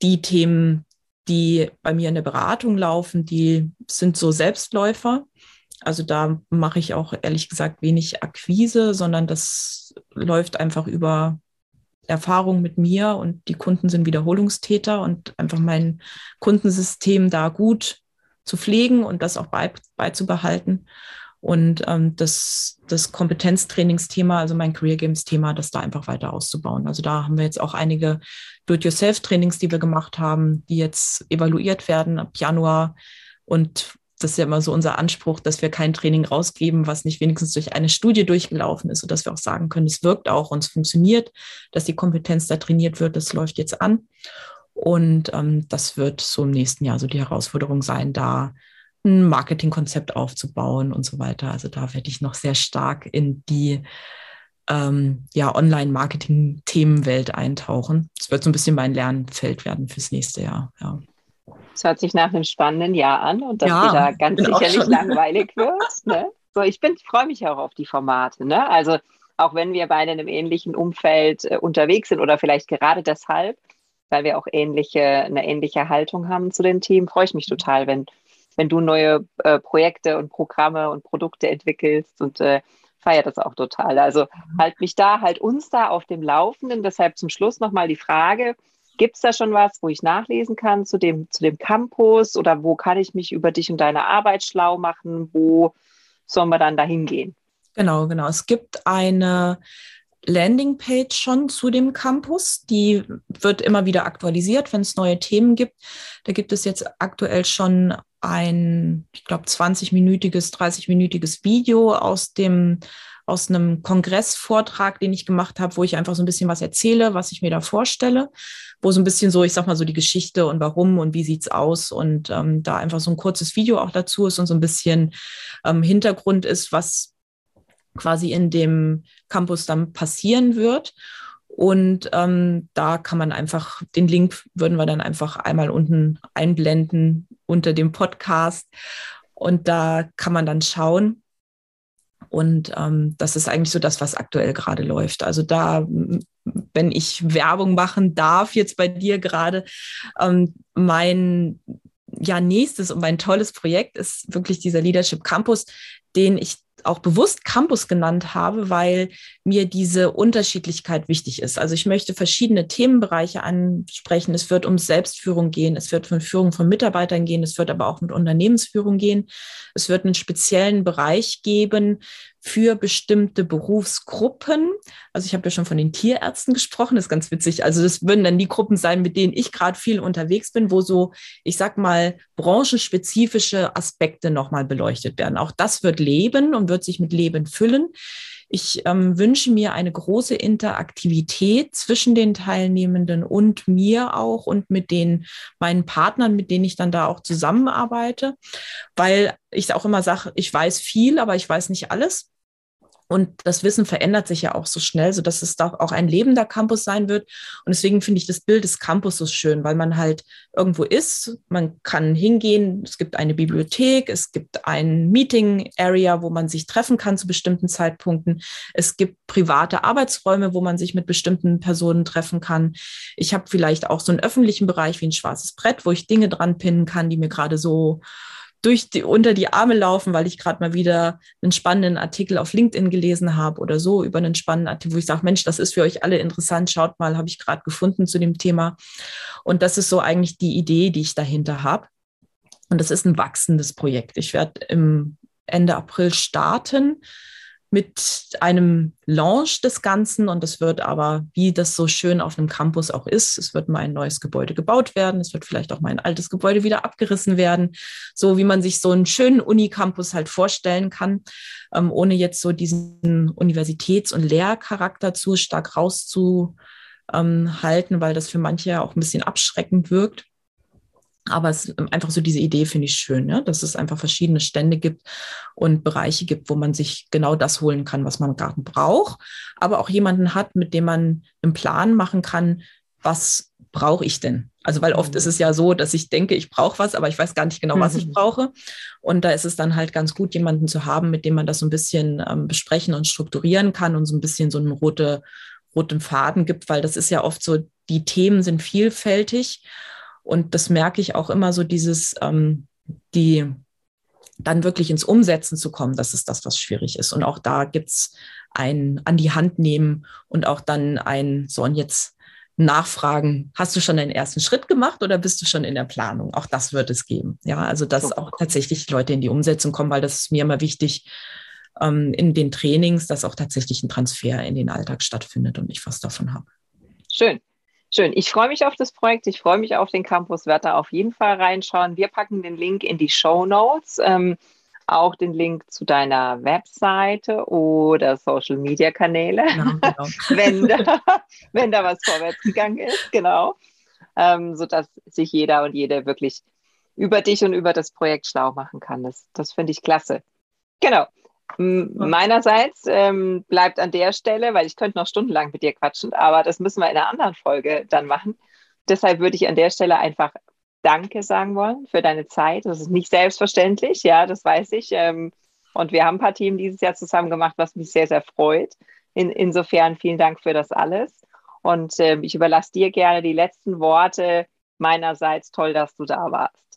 die Themen, die bei mir in der Beratung laufen, die sind so Selbstläufer. Also da mache ich auch ehrlich gesagt wenig Akquise, sondern das läuft einfach über Erfahrung mit mir und die Kunden sind Wiederholungstäter und einfach mein Kundensystem da gut zu pflegen und das auch bei, beizubehalten. Und ähm, das, das Kompetenztrainingsthema, also mein Career Games Thema, das da einfach weiter auszubauen. Also da haben wir jetzt auch einige Do-it-yourself-Trainings, die wir gemacht haben, die jetzt evaluiert werden ab Januar. Und das ist ja immer so unser Anspruch, dass wir kein Training rausgeben, was nicht wenigstens durch eine Studie durchgelaufen ist, sodass wir auch sagen können, es wirkt auch und es funktioniert, dass die Kompetenz da trainiert wird. Das läuft jetzt an. Und ähm, das wird so im nächsten Jahr so die Herausforderung sein, da ein Marketingkonzept aufzubauen und so weiter. Also da werde ich noch sehr stark in die ähm, ja, Online-Marketing-Themenwelt eintauchen. Es wird so ein bisschen mein Lernfeld werden fürs nächste Jahr. Ja. Es hört sich nach einem spannenden Jahr an und dass ja, wieder ganz sicherlich langweilig wird. Ne? So, ich bin, freue mich auch auf die Formate. Ne? Also auch wenn wir beide in einem ähnlichen Umfeld äh, unterwegs sind oder vielleicht gerade deshalb, weil wir auch ähnliche, eine ähnliche Haltung haben zu den Themen, freue ich mich total, wenn, wenn du neue äh, Projekte und Programme und Produkte entwickelst und äh, feiere das auch total. Also halt mich da, halt uns da auf dem Laufenden. Deshalb zum Schluss nochmal die Frage, gibt es da schon was, wo ich nachlesen kann zu dem, zu dem Campus oder wo kann ich mich über dich und deine Arbeit schlau machen? Wo sollen wir dann dahin gehen? Genau, genau. Es gibt eine Landingpage schon zu dem Campus. Die wird immer wieder aktualisiert, wenn es neue Themen gibt. Da gibt es jetzt aktuell schon ein, ich glaube, 20-minütiges, 30-minütiges Video aus dem aus einem Kongressvortrag, den ich gemacht habe, wo ich einfach so ein bisschen was erzähle, was ich mir da vorstelle, wo so ein bisschen so, ich sag mal so die Geschichte und warum und wie sieht's aus und ähm, da einfach so ein kurzes Video auch dazu ist und so ein bisschen ähm, Hintergrund ist, was quasi in dem Campus dann passieren wird. Und ähm, da kann man einfach, den Link würden wir dann einfach einmal unten einblenden unter dem Podcast. Und da kann man dann schauen. Und ähm, das ist eigentlich so das, was aktuell gerade läuft. Also da, wenn ich Werbung machen darf, jetzt bei dir gerade, ähm, mein ja, nächstes und mein tolles Projekt ist wirklich dieser Leadership Campus, den ich auch bewusst Campus genannt habe, weil mir diese Unterschiedlichkeit wichtig ist. Also ich möchte verschiedene Themenbereiche ansprechen. Es wird um Selbstführung gehen, es wird von Führung von Mitarbeitern gehen, es wird aber auch mit Unternehmensführung gehen. Es wird einen speziellen Bereich geben für bestimmte Berufsgruppen. Also ich habe ja schon von den Tierärzten gesprochen, das ist ganz witzig. Also das würden dann die Gruppen sein, mit denen ich gerade viel unterwegs bin, wo so, ich sag mal, branchenspezifische Aspekte nochmal beleuchtet werden. Auch das wird leben und wird sich mit Leben füllen. Ich ähm, wünsche mir eine große Interaktivität zwischen den Teilnehmenden und mir auch und mit den meinen Partnern, mit denen ich dann da auch zusammenarbeite, weil ich auch immer sage, ich weiß viel, aber ich weiß nicht alles. Und das Wissen verändert sich ja auch so schnell, sodass es da auch ein lebender Campus sein wird. Und deswegen finde ich das Bild des Campus so schön, weil man halt irgendwo ist, man kann hingehen, es gibt eine Bibliothek, es gibt ein Meeting Area, wo man sich treffen kann zu bestimmten Zeitpunkten. Es gibt private Arbeitsräume, wo man sich mit bestimmten Personen treffen kann. Ich habe vielleicht auch so einen öffentlichen Bereich wie ein schwarzes Brett, wo ich Dinge dran pinnen kann, die mir gerade so durch die, unter die Arme laufen, weil ich gerade mal wieder einen spannenden Artikel auf LinkedIn gelesen habe oder so über einen spannenden Artikel, wo ich sage, Mensch, das ist für euch alle interessant, schaut mal, habe ich gerade gefunden zu dem Thema. Und das ist so eigentlich die Idee, die ich dahinter habe. Und das ist ein wachsendes Projekt. Ich werde im Ende April starten mit einem Launch des Ganzen und es wird aber, wie das so schön auf einem Campus auch ist, es wird mal ein neues Gebäude gebaut werden, es wird vielleicht auch mal ein altes Gebäude wieder abgerissen werden, so wie man sich so einen schönen Unicampus halt vorstellen kann, ähm, ohne jetzt so diesen Universitäts- und Lehrcharakter zu stark rauszuhalten, weil das für manche ja auch ein bisschen abschreckend wirkt. Aber es ist einfach so diese Idee finde ich schön, ja? dass es einfach verschiedene Stände gibt und Bereiche gibt, wo man sich genau das holen kann, was man gerade braucht, aber auch jemanden hat, mit dem man einen Plan machen kann, was brauche ich denn? Also weil oft ist es ja so, dass ich denke, ich brauche was, aber ich weiß gar nicht genau, was ich mhm. brauche. Und da ist es dann halt ganz gut, jemanden zu haben, mit dem man das so ein bisschen ähm, besprechen und strukturieren kann und so ein bisschen so einen rote, roten Faden gibt, weil das ist ja oft so, die Themen sind vielfältig und das merke ich auch immer so, dieses, ähm, die dann wirklich ins Umsetzen zu kommen, das ist das, was schwierig ist. Und auch da gibt's ein an die Hand nehmen und auch dann ein, so und jetzt nachfragen, hast du schon deinen ersten Schritt gemacht oder bist du schon in der Planung? Auch das wird es geben. Ja, also dass auch tatsächlich Leute in die Umsetzung kommen, weil das ist mir immer wichtig ähm, in den Trainings, dass auch tatsächlich ein Transfer in den Alltag stattfindet und ich was davon habe. Schön. Schön. Ich freue mich auf das Projekt. Ich freue mich auf den Campus. Werde da auf jeden Fall reinschauen. Wir packen den Link in die Show Notes. Ähm, auch den Link zu deiner Webseite oder Social Media Kanäle, genau, genau. wenn, da, wenn da was vorwärts gegangen ist, genau. Ähm, sodass sich jeder und jede wirklich über dich und über das Projekt schlau machen kann. Das, das finde ich klasse. Genau. Meinerseits ähm, bleibt an der Stelle, weil ich könnte noch stundenlang mit dir quatschen, aber das müssen wir in einer anderen Folge dann machen. Deshalb würde ich an der Stelle einfach Danke sagen wollen für deine Zeit. Das ist nicht selbstverständlich, ja, das weiß ich. Ähm, und wir haben ein paar Themen dieses Jahr zusammen gemacht, was mich sehr, sehr freut. In, insofern vielen Dank für das alles. Und äh, ich überlasse dir gerne die letzten Worte meinerseits. Toll, dass du da warst.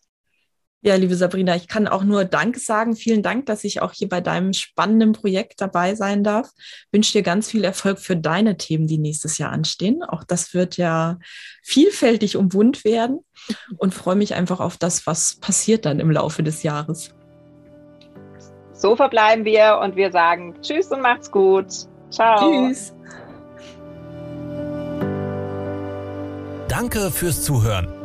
Ja, liebe Sabrina, ich kann auch nur Danke sagen. Vielen Dank, dass ich auch hier bei deinem spannenden Projekt dabei sein darf. Ich wünsche dir ganz viel Erfolg für deine Themen, die nächstes Jahr anstehen. Auch das wird ja vielfältig und bunt werden und freue mich einfach auf das, was passiert dann im Laufe des Jahres. So verbleiben wir und wir sagen Tschüss und macht's gut. Ciao. Tschüss. Danke fürs Zuhören.